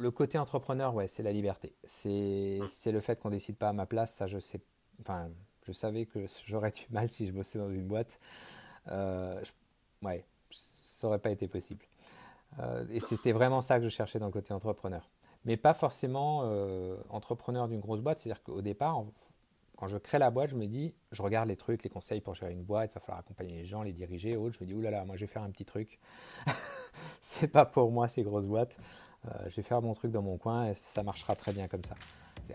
le côté entrepreneur, ouais, c'est la liberté. C'est le fait qu'on décide pas à ma place. Ça, je sais. Enfin, je savais que j'aurais du mal si je bossais dans une boîte. Euh, ouais, ça aurait pas été possible. Euh, et c'était vraiment ça que je cherchais dans le côté entrepreneur. Mais pas forcément euh, entrepreneur d'une grosse boîte. C'est-à-dire qu'au départ, quand je crée la boîte, je me dis, je regarde les trucs, les conseils pour gérer une boîte, il va falloir accompagner les gens, les diriger, autres. Je me dis, oulala, moi je vais faire un petit truc. c'est pas pour moi ces grosses boîtes. Euh, je vais faire mon truc dans mon coin et ça marchera très bien comme ça.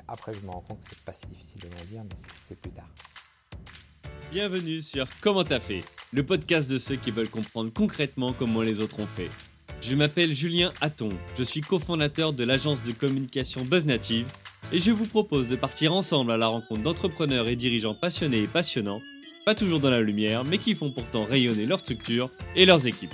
Après, je me rends compte que c'est pas si difficile de m'en dire, mais c'est plus tard. Bienvenue sur Comment t'as fait, le podcast de ceux qui veulent comprendre concrètement comment les autres ont fait. Je m'appelle Julien Hatton, je suis cofondateur de l'agence de communication BuzzNative et je vous propose de partir ensemble à la rencontre d'entrepreneurs et dirigeants passionnés et passionnants, pas toujours dans la lumière, mais qui font pourtant rayonner leur structure et leurs équipes.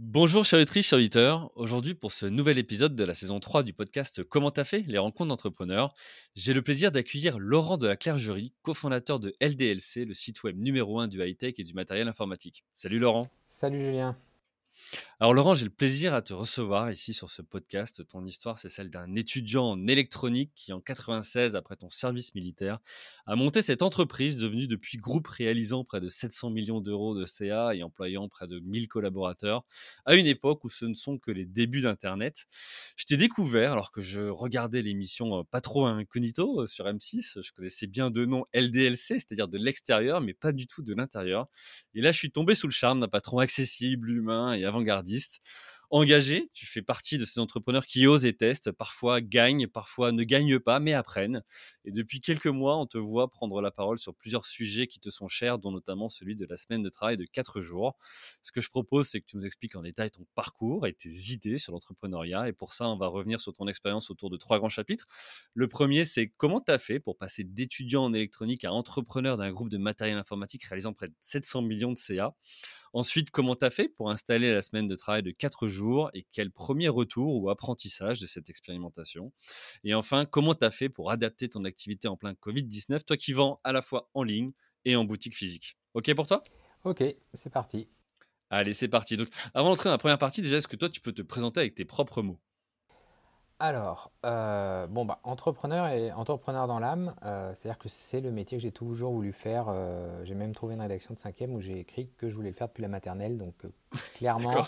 Bonjour chers auditrices, chers auditeurs. Aujourd'hui, pour ce nouvel épisode de la saison 3 du podcast Comment t'as fait? Les rencontres d'entrepreneurs, j'ai le plaisir d'accueillir Laurent de la Clergerie, cofondateur de LDLC, le site web numéro 1 du high-tech et du matériel informatique. Salut Laurent. Salut Julien. Alors Laurent, j'ai le plaisir à te recevoir ici sur ce podcast. Ton histoire, c'est celle d'un étudiant en électronique qui, en 96, après ton service militaire, a monté cette entreprise devenue depuis groupe réalisant près de 700 millions d'euros de CA et employant près de 1000 collaborateurs, à une époque où ce ne sont que les débuts d'Internet. Je t'ai découvert alors que je regardais l'émission euh, Pas trop incognito euh, sur M6. Je connaissais bien deux noms LDLC, c'est-à-dire de l'extérieur, mais pas du tout de l'intérieur. Et là, je suis tombé sous le charme d'un patron accessible, humain et avant-gardiste. Engagé, tu fais partie de ces entrepreneurs qui osent et testent, parfois gagnent, parfois ne gagnent pas, mais apprennent. Et depuis quelques mois, on te voit prendre la parole sur plusieurs sujets qui te sont chers, dont notamment celui de la semaine de travail de 4 jours. Ce que je propose, c'est que tu nous expliques en détail ton parcours et tes idées sur l'entrepreneuriat. Et pour ça, on va revenir sur ton expérience autour de trois grands chapitres. Le premier, c'est comment tu as fait pour passer d'étudiant en électronique à entrepreneur d'un groupe de matériel informatique réalisant près de 700 millions de CA. Ensuite, comment tu as fait pour installer la semaine de travail de 4 jours et quel premier retour ou apprentissage de cette expérimentation? Et enfin, comment tu as fait pour adapter ton activité en plein Covid-19, toi qui vends à la fois en ligne et en boutique physique? OK pour toi? OK, c'est parti. Allez, c'est parti. Donc, avant d'entrer dans la première partie, déjà, est-ce que toi, tu peux te présenter avec tes propres mots? Alors, euh, bon, bah, entrepreneur et entrepreneur dans l'âme, euh, c'est-à-dire que c'est le métier que j'ai toujours voulu faire. Euh, j'ai même trouvé une rédaction de cinquième où j'ai écrit que je voulais le faire depuis la maternelle. Donc, clairement,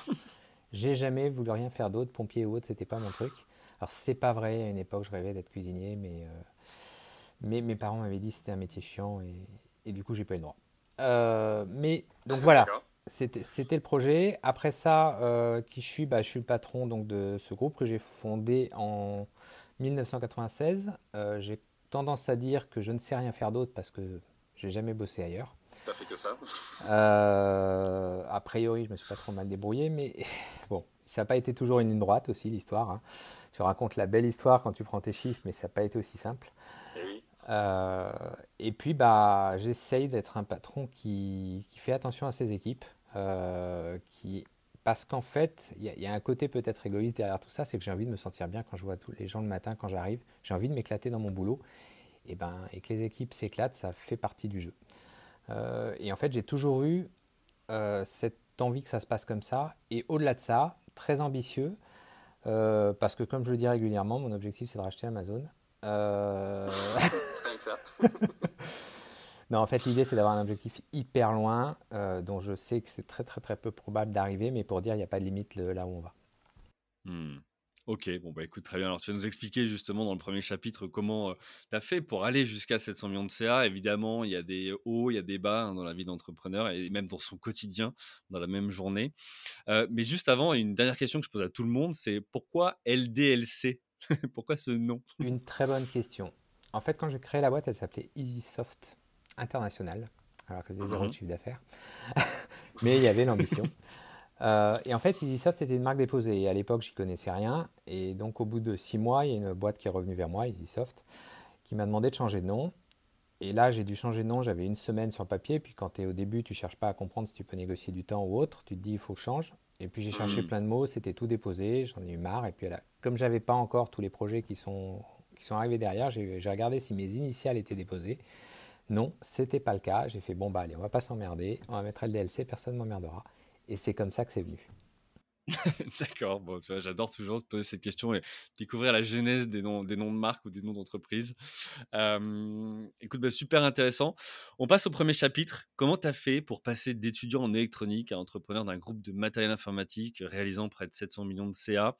j'ai jamais voulu rien faire d'autre. Pompier ou autre, c'était pas mon truc. Alors, c'est pas vrai. À une époque, je rêvais d'être cuisinier, mais, mais mes parents m'avaient dit que c'était un métier chiant et, et du coup, j'ai pas eu le droit. mais donc voilà c'était le projet. Après ça, euh, qui je suis bah, Je suis le patron donc, de ce groupe que j'ai fondé en 1996. Euh, j'ai tendance à dire que je ne sais rien faire d'autre parce que j'ai jamais bossé ailleurs. T'as fait que ça euh, A priori, je me suis pas trop mal débrouillé, mais bon, ça n'a pas été toujours une ligne droite aussi l'histoire. Hein. Tu racontes la belle histoire quand tu prends tes chiffres, mais ça n'a pas été aussi simple. Et, oui. et puis, bah, j'essaye d'être un patron qui, fait attention à ses équipes, euh, qui, parce qu'en fait, il y, a un côté peut-être égoïste derrière tout ça, c'est que j'ai envie de me sentir bien quand je vois tous les gens le matin, quand j'arrive. J'ai envie de m'éclater dans mon boulot. Et, ben, et que les équipes s'éclatent, ça fait partie du jeu. Euh, et en fait, j'ai toujours eu euh, cette envie que ça se passe comme ça. Et au-delà de ça, très ambitieux, parce que comme je le dis régulièrement, mon objectif c'est de racheter Amazon. Euh... ça. Non, en fait, l'idée, c'est d'avoir un objectif hyper loin, euh, dont je sais que c'est très, très, très peu probable d'arriver, mais pour dire, il n'y a pas de limite là où on va. Hmm. Ok, bon, bah écoute, très bien. Alors, tu vas nous expliquer justement dans le premier chapitre comment euh, tu as fait pour aller jusqu'à 700 millions de CA. Évidemment, il y a des hauts, il y a des bas hein, dans la vie d'entrepreneur et même dans son quotidien, dans la même journée. Euh, mais juste avant, une dernière question que je pose à tout le monde, c'est pourquoi LDLC Pourquoi ce nom? Une très bonne question. En fait, quand j'ai créé la boîte, elle s'appelait EasySoft international, alors que faisait zéro de chiffre d'affaires. Mais il y avait l'ambition. Euh, et en fait, EasySoft était une marque déposée. Et à l'époque, j'y connaissais rien. Et donc, au bout de six mois, il y a une boîte qui est revenue vers moi, EasySoft, qui m'a demandé de changer de nom. et là, j'ai dû changer de nom. J'avais une semaine sur papier. Puis quand tu es au début, tu cherches pas à comprendre si tu peux négocier du temps ou autre. Tu te dis, il faut que je change. Et puis j'ai cherché hmm. plein de mots. C'était tout déposé. J'en ai eu marre. Et puis là, comme j'avais pas encore tous les projets qui sont, qui sont arrivés derrière, j'ai regardé si mes initiales étaient déposées. Non, c'était pas le cas. J'ai fait, bon, bah allez, on va pas s'emmerder. On va mettre LDLC. Personne m'emmerdera. Et c'est comme ça que c'est venu. D'accord, bon, j'adore toujours poser cette question et découvrir la genèse des noms, des noms de marques ou des noms d'entreprises. écoute, bah, super intéressant. On passe au premier chapitre. Comment tu as fait pour passer d'étudiant en électronique à entrepreneur d'un groupe de matériel informatique réalisant près de 700 millions de CA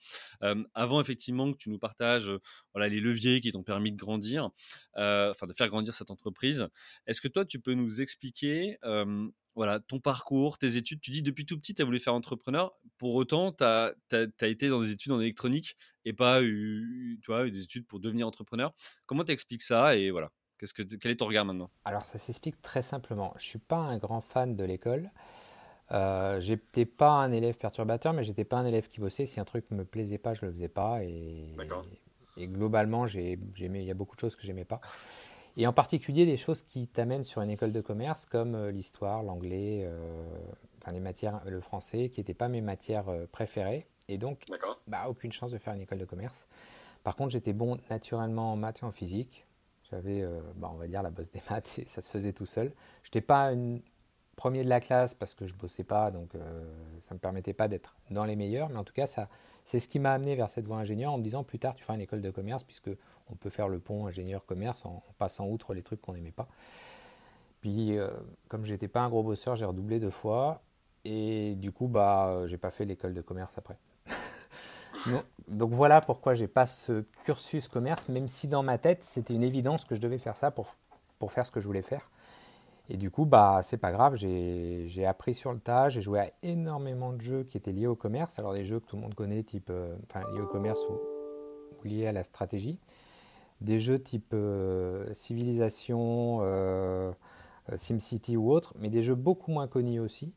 Avant, effectivement, que tu nous partages les leviers qui t'ont permis de grandir, enfin de faire grandir cette entreprise, est-ce que toi, tu peux nous expliquer voilà, ton parcours, tes études. Tu dis depuis tout petit, tu as voulu faire entrepreneur. Pour autant, tu as, été dans des études en électronique et pas eu, tu vois, des études pour devenir entrepreneur. Comment tu expliques ça et voilà Qu'est-ce que, Quel est ton regard maintenant? Alors, ça s'explique très simplement. Je ne suis pas un grand fan de l'école. Euh, j'étais pas un élève perturbateur, mais j'étais pas un élève qui bossait. Si un truc me plaisait pas, je le faisais pas. Et, et, globalement, il y a beaucoup de choses que j'aimais pas et en particulier des choses qui t'amènent sur une école de commerce comme euh, l'histoire, l'anglais, euh, enfin les matières, le français, qui n'étaient pas mes matières euh, préférées, et donc bah, aucune chance de faire une école de commerce. Par contre, j'étais bon naturellement en maths et en physique. J'avais, bah, on va dire, la bosse des maths et ça se faisait tout seul. Je n'étais pas une premier de la classe parce que je bossais pas, donc ça ne me permettait pas d'être dans les meilleurs, mais en tout cas, ça, c'est ce qui m'a amené vers cette voie ingénieur en me disant plus tard tu feras une école de commerce puisque on peut faire le pont ingénieur-commerce en, passant outre les trucs qu'on n'aimait pas. Puis, euh, comme j'étais pas un gros bosseur, j'ai redoublé deux fois. Et du coup, bah, j'ai pas fait l'école de commerce après. donc, voilà pourquoi j'ai pas ce cursus commerce, même si dans ma tête, c'était une évidence que je devais faire ça pour, pour faire ce que je voulais faire. Et du coup, bah, c'est pas grave, j'ai appris sur le tas, j'ai joué à énormément de jeux qui étaient liés au commerce. Alors, des jeux que tout le monde connaît, type, euh, liés au commerce ou, liés à la stratégie des jeux type euh, Civilisation, euh, euh, SimCity ou autres, mais des jeux beaucoup moins connus aussi,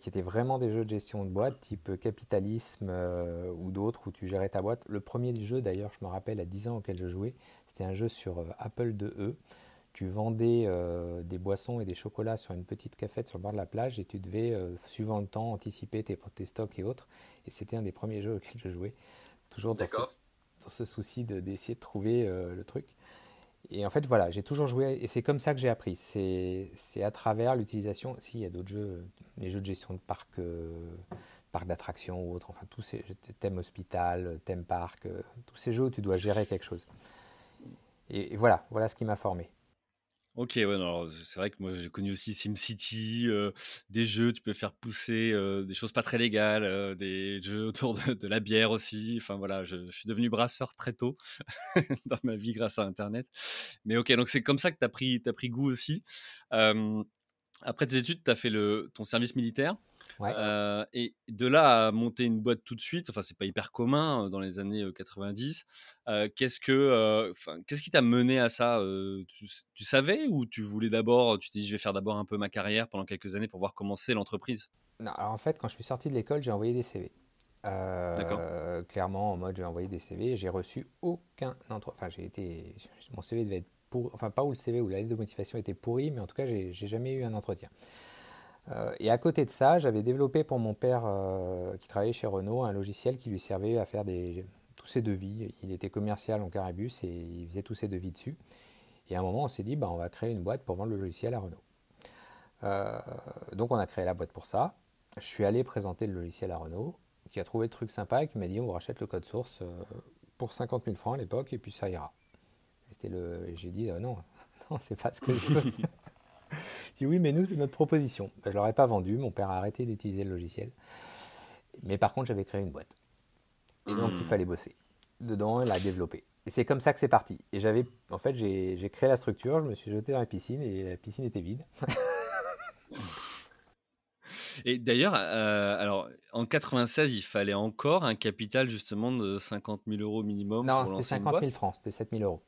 qui étaient vraiment des jeux de gestion de boîte, type Capitalisme ou d'autres, où tu gérais ta boîte. Le premier jeu, d'ailleurs, je me rappelle, à 10 ans auquel je jouais, c'était un jeu sur Apple 2E. Tu vendais des boissons et des chocolats sur une petite cafette sur le bord de la plage et tu devais, suivant le temps, anticiper tes, tes stocks et autres. Et c'était un des premiers jeux auxquels je jouais. Toujours dans, ce souci d'essayer de, trouver euh, le truc. Et en fait, voilà, j'ai toujours joué, et c'est comme ça que j'ai appris. C'est à travers l'utilisation, si, il y a d'autres jeux, les jeux de gestion de parc, euh, parc d'attractions ou autres, enfin, tous ces thème hospital, thème parc, euh, tous ces jeux où tu dois gérer quelque chose. et voilà, voilà ce qui m'a formé. Ok, ouais, c'est vrai que moi j'ai connu aussi SimCity, des jeux, tu peux faire pousser des choses pas très légales, des jeux autour de, la bière aussi. Enfin voilà, je, suis devenu brasseur très tôt dans ma vie grâce à Internet. Mais ok, donc c'est comme ça que tu as pris, pris goût aussi. après tes études, tu as fait le, ton service militaire. Euh, et de là à monter une boîte tout de suite, enfin c'est pas hyper commun euh, dans les années 90. Euh, qu'est-ce que, qu'est-ce qui t'a mené à ça tu, savais ou tu voulais d'abord, tu t'es dit je vais faire d'abord un peu ma carrière pendant quelques années pour voir comment c'est l'entreprise? Non, alors en fait quand je suis sorti de l'école j'ai envoyé des CV. clairement en mode j'ai envoyé des CV, j'ai reçu aucun enfin j'ai été, mon CV devait être pour, enfin pas où le CV ou la lettre de motivation était pourri, mais en tout cas j'ai jamais eu un entretien. Euh, et à côté de ça, j'avais développé pour mon père, euh, qui travaillait chez Renault, un logiciel qui lui servait à faire tous ses devis. Il était commercial en caribus et il faisait tous ses devis dessus. Et à un moment, on s'est dit, bah, on va créer une boîte pour vendre le logiciel à Renault. Euh, donc on a créé la boîte pour ça. Je suis allé présenter le logiciel à Renault, qui a trouvé le truc sympa et qui m'a dit, on vous rachète le code source pour 50 000 francs à l'époque, et puis ça ira. J'ai dit, non, non c'est pas ce que je veux. dis oui, mais nous, c'est notre proposition. Ben, je ne l'aurais pas vendu, mon père a arrêté d'utiliser le logiciel. Mais par contre, j'avais créé une boîte. Et donc, il hmm. fallait bosser dedans et la développer. Et c'est comme ça que c'est parti. Et j'avais, en fait, j'ai créé la structure, je me suis jeté dans la piscine et la piscine était vide. et d'ailleurs, euh, alors en 96, il fallait encore un capital justement de 50 000 euros minimum. Non, c'était 50 000 francs, c'était 7 000 euros.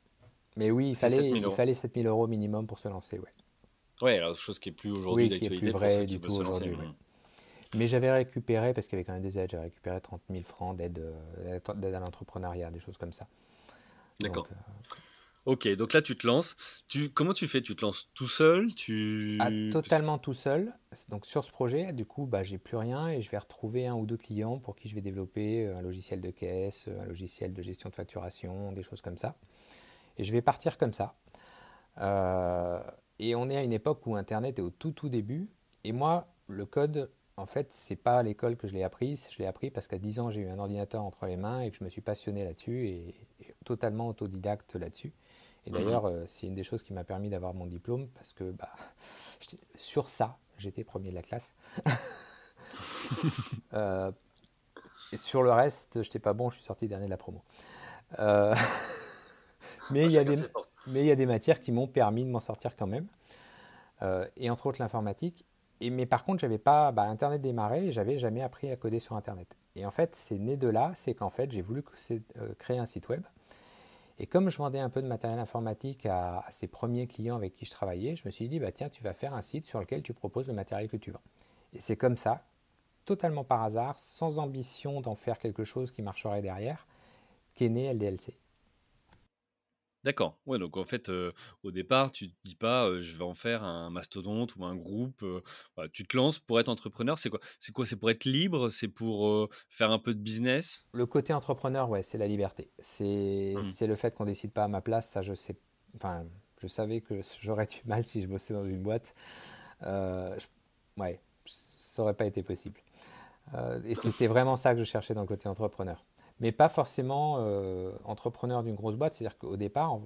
Mais oui, il fallait, il fallait 7 000 euros minimum pour se lancer, ouais. Oui, alors chose qui est plus aujourd'hui oui, qui est plus vrai du tout aujourd'hui. Mais j'avais récupéré, parce qu'il y avait quand même des aides, j'avais récupéré 30 000 francs d'aide, euh, d'aide à l'entrepreneuriat, des choses comme ça. D'accord. Ok, donc là tu te lances. Tu, comment tu fais? Tu te lances tout seul? Tu... Ah, totalement tout seul. Donc sur ce projet, du coup, bah, j'ai plus rien et je vais retrouver un ou deux clients pour qui je vais développer euh, un logiciel de caisse, un logiciel de gestion de facturation, des choses comme ça. Et je vais partir comme ça. Euh, et on est à une époque où Internet est au tout tout début. Et moi, le code, en fait, c'est pas à l'école que je l'ai appris. Je l'ai appris parce qu'à 10 ans, j'ai eu un ordinateur entre les mains et que je me suis passionné là-dessus et totalement autodidacte là-dessus. Et mhm. d'ailleurs, euh, c'est une des choses qui m'a permis d'avoir mon diplôme parce que bah, sur ça, j'étais premier de la classe. euh, et sur le reste, j'étais pas bon, je suis sorti dernier de la promo. Euh, mais il y a des, mais il y a des matières qui m'ont permis de m'en sortir quand même. Euh, et entre autres l'informatique. Mais par contre, j'avais pas bah, Internet démarré et j'avais jamais appris à coder sur Internet. Et en fait, c'est né de là, c'est qu'en fait, j'ai voulu créer un site web et comme je vendais un peu de matériel informatique à, ces premiers clients avec qui je travaillais, je me suis dit, bah, tiens, tu vas faire un site sur lequel tu proposes le matériel que tu vends. Et c'est comme ça, totalement par hasard, sans ambition d'en faire quelque chose qui marcherait derrière, qu'est né LDLC. D'accord. Ouais, donc en fait, au départ, tu te dis pas, je vais en faire un mastodonte ou un groupe. tu te lances pour être entrepreneur. C'est quoi? C'est quoi? C'est pour être libre? C'est pour faire un peu de business? Le côté entrepreneur, ouais, c'est la liberté. C'est mmh. le fait qu'on décide pas à ma place. Ça, je sais. Enfin, je savais que j'aurais du mal si je bossais dans une boîte. ouais, ça aurait pas été possible. et c'était vraiment ça que je cherchais dans le côté entrepreneur mais pas forcément euh, entrepreneur d'une grosse boîte. C'est-à-dire qu'au départ,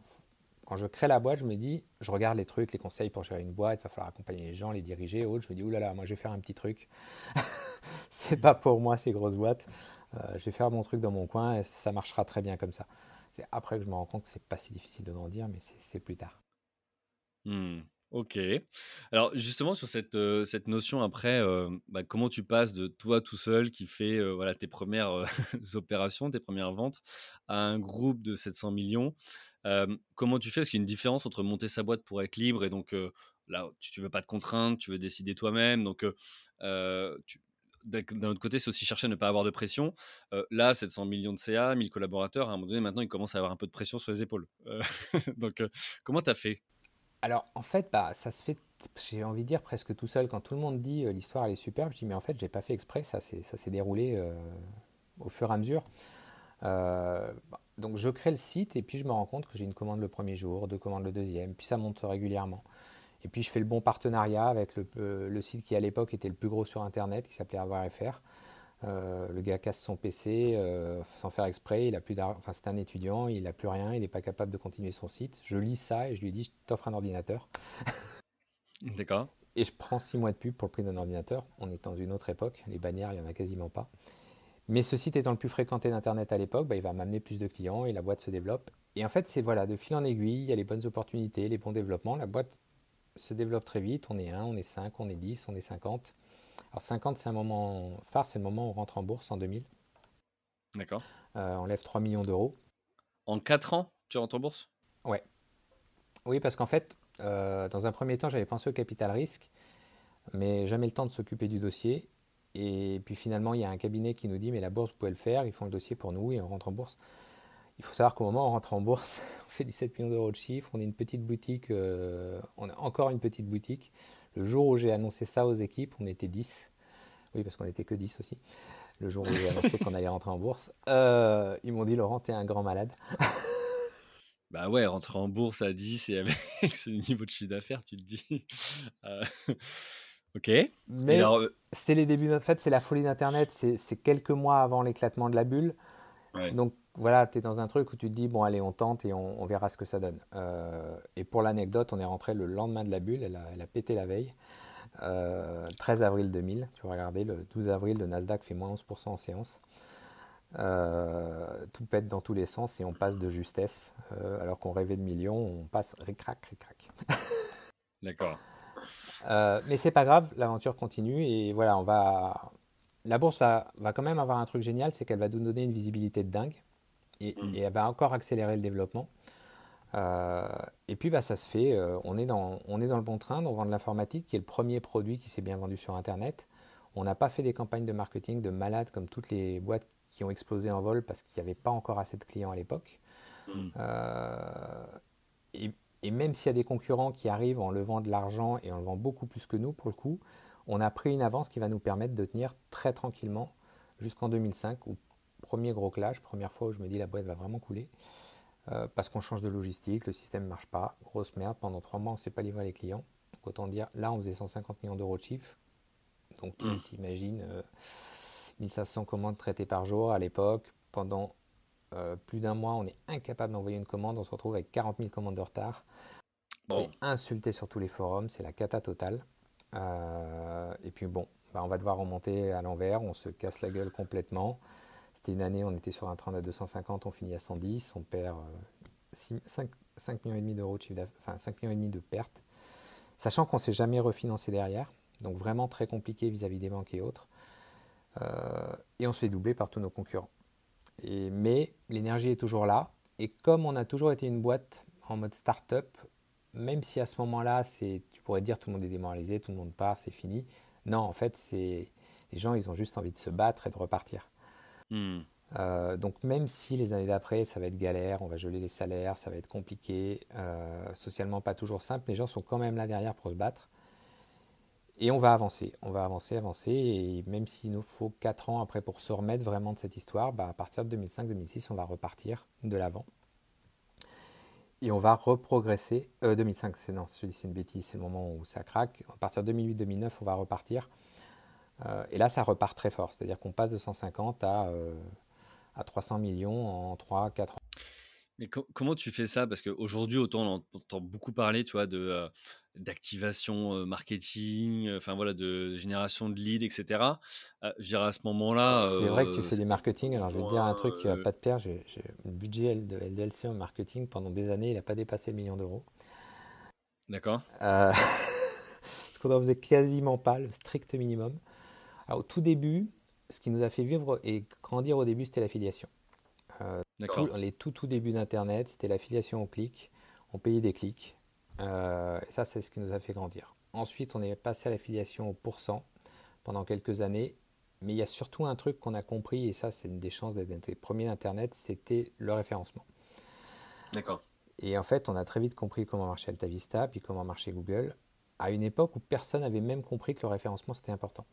quand je crée la boîte, je me dis, je regarde les trucs, les conseils pour gérer une boîte, il va falloir accompagner les gens, les diriger, autres. Je me dis, oulala, moi je vais faire un petit truc. c'est pas pour moi ces grosses boîtes. Euh, je vais faire mon truc dans mon coin et ça marchera très bien comme ça. C'est après que je me rends compte que c'est pas si difficile de grandir, mais c'est plus tard. Hmm. Ok. Alors justement sur cette, cette notion après, bah, comment tu passes de toi tout seul qui fait voilà tes premières opérations, tes premières ventes, à un groupe de 700 millions. comment tu fais? Est-ce qu'il y a une différence entre monter sa boîte pour être libre et donc là tu, ne veux pas de contraintes, tu veux décider toi-même, donc d'un autre côté, c'est aussi chercher à ne pas avoir de pression. là, 700 millions de CA, 1000 collaborateurs, à un moment donné, maintenant, ils commencent à avoir un peu de pression sur les épaules. donc, comment tu as fait? Alors, en fait, bah, ça se fait, j'ai envie de dire, presque tout seul. Quand tout le monde dit euh, l'histoire, elle est superbe, je dis, mais en fait, j'ai pas fait exprès, ça s'est déroulé euh, au fur et à mesure. Euh, donc, je crée le site et puis je me rends compte que j'ai une commande le premier jour, deux commandes le deuxième, puis ça monte régulièrement. Et puis, je fais le bon partenariat avec le, le site qui, à l'époque, était le plus gros sur Internet, qui s'appelait Avoir.fr. Euh, le gars casse son PC euh, sans faire exprès, il a plus enfin c'est un étudiant, il n'a plus rien, il n'est pas capable de continuer son site. Je lis ça et je lui dis je t'offre un ordinateur. D'accord. Et je prends six mois de pub pour le prix d'un ordinateur. On est dans une autre époque, les bannières, il n'y en a quasiment pas. Mais ce site étant le plus fréquenté d'Internet à l'époque, bah, il va m'amener plus de clients et la boîte se développe. Et en fait, c'est voilà, de fil en aiguille, il y a les bonnes opportunités, les bons développements. La boîte se développe très vite. On est 1, on est 5, on est 10, on est 50. Alors 50, c'est un moment phare, c'est le moment où on rentre en bourse en 2000. D'accord. Euh, on lève 3 millions d'euros. En 4 ans, tu rentres en bourse? Ouais. Oui, parce qu'en fait, euh, dans un premier temps, j'avais pensé au capital risque, mais jamais le temps de s'occuper du dossier. Et puis finalement, il y a un cabinet qui nous dit, mais la bourse, vous pouvez le faire, ils font le dossier pour nous et on rentre en bourse. Il faut savoir qu'au moment où on rentre en bourse, on fait 17 millions d'euros de chiffre, on est une petite boutique, euh, on a encore une petite boutique. Le jour où j'ai annoncé ça aux équipes, on était 10. Oui, parce qu'on n'était que 10 aussi. Le jour où j'ai annoncé qu'on allait rentrer en bourse, euh, ils m'ont dit Laurent, t'es un grand malade. bah ouais, rentrer en bourse à 10 et avec ce niveau de chiffre d'affaires, tu te dis. Euh, ok. Mais euh, c'est les débuts, en fait, c'est la folie d'Internet. C'est quelques mois avant l'éclatement de la bulle. Donc voilà, tu es dans un truc où tu te dis, bon, allez, on tente et on, verra ce que ça donne. Euh, et pour l'anecdote, on est rentré le lendemain de la bulle, elle a, pété la veille. 13 euh, avril 2000, tu vas regarder, le 12 avril, le Nasdaq fait moins 11% en séance. Euh, tout pète dans tous les sens et on passe de justesse. alors qu'on rêvait de millions, on passe ric-rac, ric-rac. D'accord. mais c'est pas grave, l'aventure continue et voilà, on va. La bourse va, va quand même avoir un truc génial, c'est qu'elle va nous donner une visibilité de dingue. Mm. et, elle va encore accélérer le développement. Euh, et puis bah, ça se fait, euh, on, est dans, on est dans le bon train, on vend de l'informatique, qui est le premier produit qui s'est bien vendu sur Internet. On n'a pas fait des campagnes de marketing de malades comme toutes les boîtes qui ont explosé en vol parce qu'il n'y avait pas encore assez de clients à l'époque. Mm. Euh, et, même s'il y a des concurrents qui arrivent en levant de l'argent et en levant beaucoup plus que nous, pour le coup, on a pris une avance qui va nous permettre de tenir très tranquillement jusqu'en 2005, où premier gros clash, première fois où je me dis la boîte va vraiment couler, euh, parce qu'on change de logistique, le système ne marche pas, grosse merde, pendant trois mois on ne sait pas livrer les clients. Donc autant dire, là on faisait 150 millions d'euros de chiffre, donc tu mmh. imagines 1500 commandes traitées par jour à l'époque, pendant euh, plus d'un mois, on est incapable d'envoyer une commande, on se retrouve avec 40 000 commandes de retard. On est insulté sur tous les forums, c'est la cata totale. Euh, et puis bon, bah, on va devoir remonter à l'envers, on se casse la gueule complètement. C'était une année, on était sur un train à 250, on finit à 110, on perd 5, 5, millions d'euros de chiffre enfin 5 millions de pertes, sachant qu'on ne s'est jamais refinancé derrière, donc vraiment très compliqué vis-à-vis des banques et autres. Euh, et on se fait doubler par tous nos concurrents. Mais l'énergie est toujours là, et comme on a toujours été une boîte en mode start-up, même si à ce moment-là, tu pourrais dire tout le monde est démoralisé, tout le monde part, c'est fini. Non, en fait, les gens, ils ont juste envie de se battre et de repartir. Hmm. Euh, donc même si les années d'après, ça va être galère, on va geler les salaires, ça va être compliqué, euh, socialement pas toujours simple, les gens sont quand même là derrière pour se battre. Et on va avancer, on va avancer, avancer, et même s'il nous faut 4 ans après pour se remettre vraiment de cette histoire, bah, à partir de 2005-2006, on va repartir de l'avant. Et on va reprogresser. Euh, 2005, c'est non, c'est une bêtise, c'est le moment où ça craque. À partir de 2008-2009, on va repartir. Euh, et là, ça repart très fort. C'est-à-dire qu'on passe de 150 à, euh, à 300 millions en 3-4 ans. Mais comment tu fais ça? Parce qu'aujourd'hui, autant on entend beaucoup parler tu vois, de, euh, d'activation marketing, enfin voilà, de génération de leads, etc. je dirais à ce moment-là. C'est vrai que tu fais du marketing. Alors je vais te dire un truc qui va pas de pair. J'ai, le budget de LDLC en marketing pendant des années, il n'a pas dépassé le million d'euros. D'accord. Euh, ce qu'on n'en faisait quasiment pas, le strict minimum. Alors, au tout début, ce qui nous a fait vivre et grandir au début, c'était l'affiliation. Euh, les tout tout débuts d'Internet, c'était l'affiliation au clic. On payait des clics. Euh, et ça, c'est ce qui nous a fait grandir. Ensuite, on est passé à l'affiliation au pourcent pendant quelques années. Mais il y a surtout un truc qu'on a compris, et ça, c'est une des chances d'être les premiers d'Internet, c'était le référencement. D'accord. Et en fait, on a très vite compris comment marchait AltaVista, puis comment marchait Google, à une époque où personne n'avait même compris que le référencement, c'était important.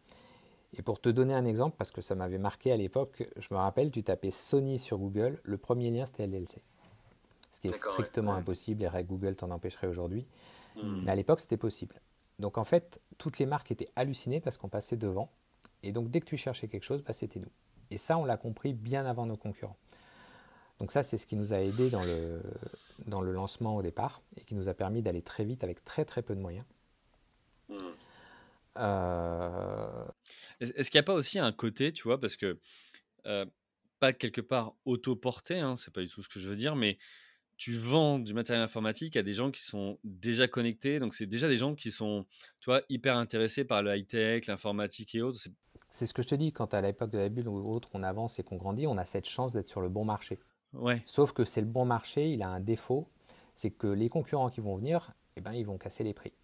Et pour te donner un exemple, parce que ça m'avait marqué à l'époque, je me rappelle, tu tapais Sony sur Google, le premier lien c'était LLC. Ce qui est strictement impossible, les règles Google t'en empêcherait aujourd'hui. Hmm. Mais à l'époque c'était possible. Donc en fait, toutes les marques étaient hallucinées parce qu'on passait devant. Et donc dès que tu cherchais quelque chose, bah, c'était nous. Et ça, on l'a compris bien avant nos concurrents. Donc ça, c'est ce qui nous a aidé dans le, dans le lancement au départ et qui nous a permis d'aller très vite avec très très peu de moyens. Euh, est-ce qu'il n'y a pas aussi un côté, tu vois, parce que pas quelque part autoporté, hein, c'est pas du tout ce que je veux dire, mais tu vends du matériel informatique à des gens qui sont déjà connectés, donc c'est déjà des gens qui sont, tu vois, hyper intéressés par le high-tech, l'informatique et autres. C'est ce que je te dis, quand à l'époque de la bulle ou autre, on avance et qu'on grandit, on a cette chance d'être sur le bon marché. Ouais. Sauf que c'est le bon marché, il a un défaut, c'est que les concurrents qui vont venir, eh ben, ils vont casser les prix.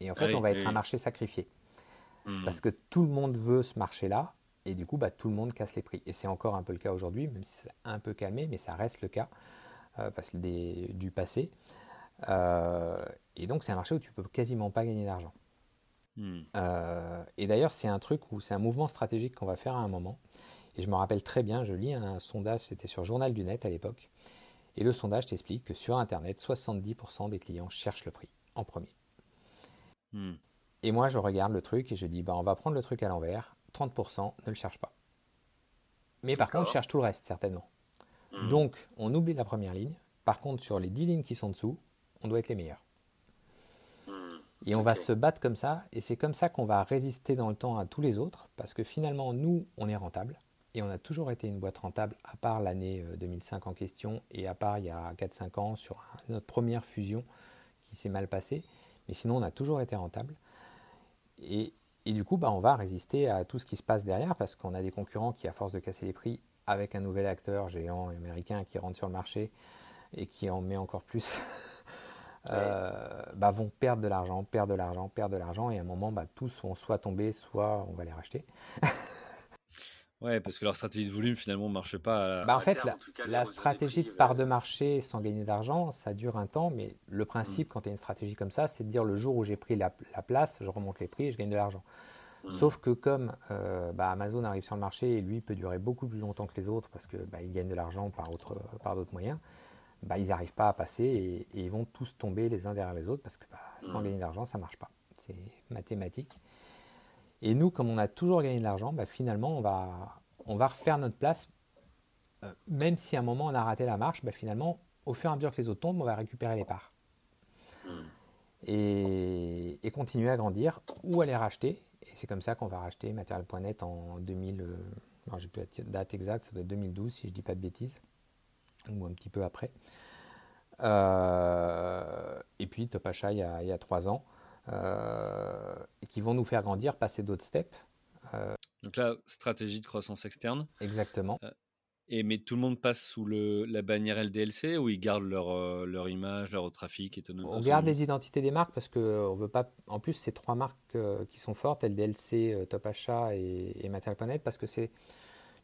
Et en fait, on va être un marché sacrifié. Hmm. Parce que tout le monde veut ce marché-là, et du coup, bah, tout le monde casse les prix. Et c'est encore un peu le cas aujourd'hui, même si c'est un peu calmé, mais ça reste le cas euh, parce que du passé. Euh, et donc, c'est un marché où tu peux quasiment pas gagner d'argent. Hmm. Euh, et d'ailleurs, c'est un truc où c'est un mouvement stratégique qu'on va faire à un moment. Et je me rappelle très bien, je lis un sondage, c'était sur Journal du Net à l'époque. Et le sondage t'explique que sur Internet, 70% des clients cherchent le prix en premier. Hmm. Et moi, je regarde le truc et je dis, bah, on va prendre le truc à l'envers. 30% ne le cherche pas. Mais par contre, cherche tout le reste, certainement. Hmm. Donc, on oublie la première ligne. Par contre, sur les 10 lignes qui sont dessous, on doit être les meilleurs. Hmm. Et on va se battre comme ça, et c'est comme ça qu'on va résister dans le temps à tous les autres, parce que finalement, nous, on est rentable, et on a toujours été une boîte rentable, à part l'année 2005 euh, en question, et à part il y a 4-5 ans sur notre première fusion qui s'est mal passée. Mais sinon, on a toujours été rentable. Et, du coup, bah, on va résister à tout ce qui se passe derrière parce qu'on a des concurrents qui, à force de casser les prix, avec un nouvel acteur géant américain qui rentre sur le marché et qui en met encore plus, euh, bah, vont perdre de l'argent, perdre de l'argent, perdre de l'argent, et à un moment, bah, tous vont soit tomber, soit on va les racheter. Ouais, parce que leur stratégie de volume finalement ne marche pas. Bah, en fait, la, stratégie de part de marché sans gagner d'argent, ça dure un temps, mais le principe mm. quand tu as une stratégie comme ça, c'est de dire le jour où j'ai pris la, place, je remonte les prix et je gagne de l'argent. Mm. Sauf que comme euh, bah, Amazon arrive sur le marché et lui peut durer beaucoup plus longtemps que les autres parce qu'il bah, gagne de l'argent par, par d'autres moyens, bah, ils n'arrivent pas à passer et, ils vont tous tomber les uns derrière les autres parce que bah, sans mm. gagner d'argent, ça ne marche pas. C'est mathématique. Et nous, comme on a toujours gagné de l'argent, bah, finalement, on va, on va refaire notre place. Euh, même si à un moment on a raté la marche, bah, finalement, au fur et à mesure que les autres tombent, on va récupérer les parts. Mm. Et, et, continuer à grandir ou à les racheter. Et c'est comme ça qu'on va racheter Material.net en 2000. Euh, alors j'ai plus la date exacte, ça doit être 2012 si je ne dis pas de bêtises ou un petit peu après. Euh, et puis Top Achat il y a, trois ans, qui vont nous faire grandir, passer d'autres steps. Euh, Donc là, stratégie de croissance externe. Exactement. Et, mais tout le monde passe sous le, la bannière LDLC ou ils gardent leur, leur image, leur trafic autonome On garde les identités des marques parce que on veut pas. En plus, c'est trois marques qui sont fortes LDLC, Top Achat et, et Material.net parce que c'est.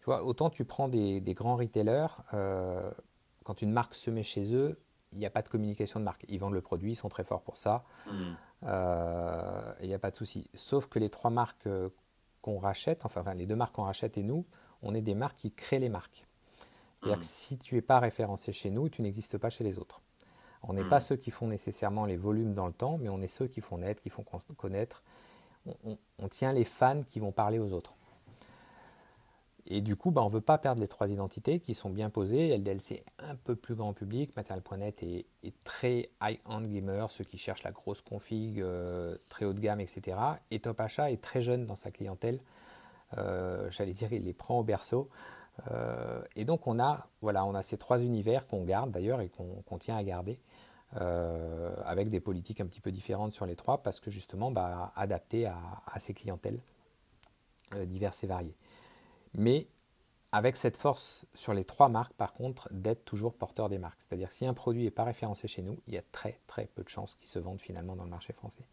Tu vois, autant tu prends des, des grands retailers, quand une marque se met chez eux, il n'y a pas de communication de marque. Ils vendent le produit, ils sont très forts pour ça. Euh, il n'y a pas de souci. Sauf que les trois marques euh, qu'on rachète, enfin, les deux marques qu'on rachète et nous, on est des marques qui créent les marques. C'est-à-dire mm. que si tu n'es pas référencé chez nous, tu n'existes pas chez les autres. On n'est pas ceux qui font nécessairement les volumes dans le temps, mais on est ceux qui font naître, qui font connaître. on tient les fans qui vont parler aux autres. Et du coup, bah, on ne veut pas perdre les trois identités qui sont bien posées. LDLC un peu plus grand public. Material.net est, très high-end gamer, ceux qui cherchent la grosse config, euh, très haut de gamme, etc. Et Top Achat est très jeune dans sa clientèle. Euh, j'allais dire, il les prend au berceau. Euh, et donc, on a, voilà, on a ces trois univers qu'on garde d'ailleurs et qu'on tient à garder. avec des politiques un petit peu différentes sur les trois parce que justement bah, à, à ces clientèles diverses et variées mais avec cette force sur les trois marques, par contre, d'être toujours porteur des marques. C'est-à-dire si un produit n'est pas référencé chez nous, il y a très très peu de chances qu'il se vende finalement dans le marché français.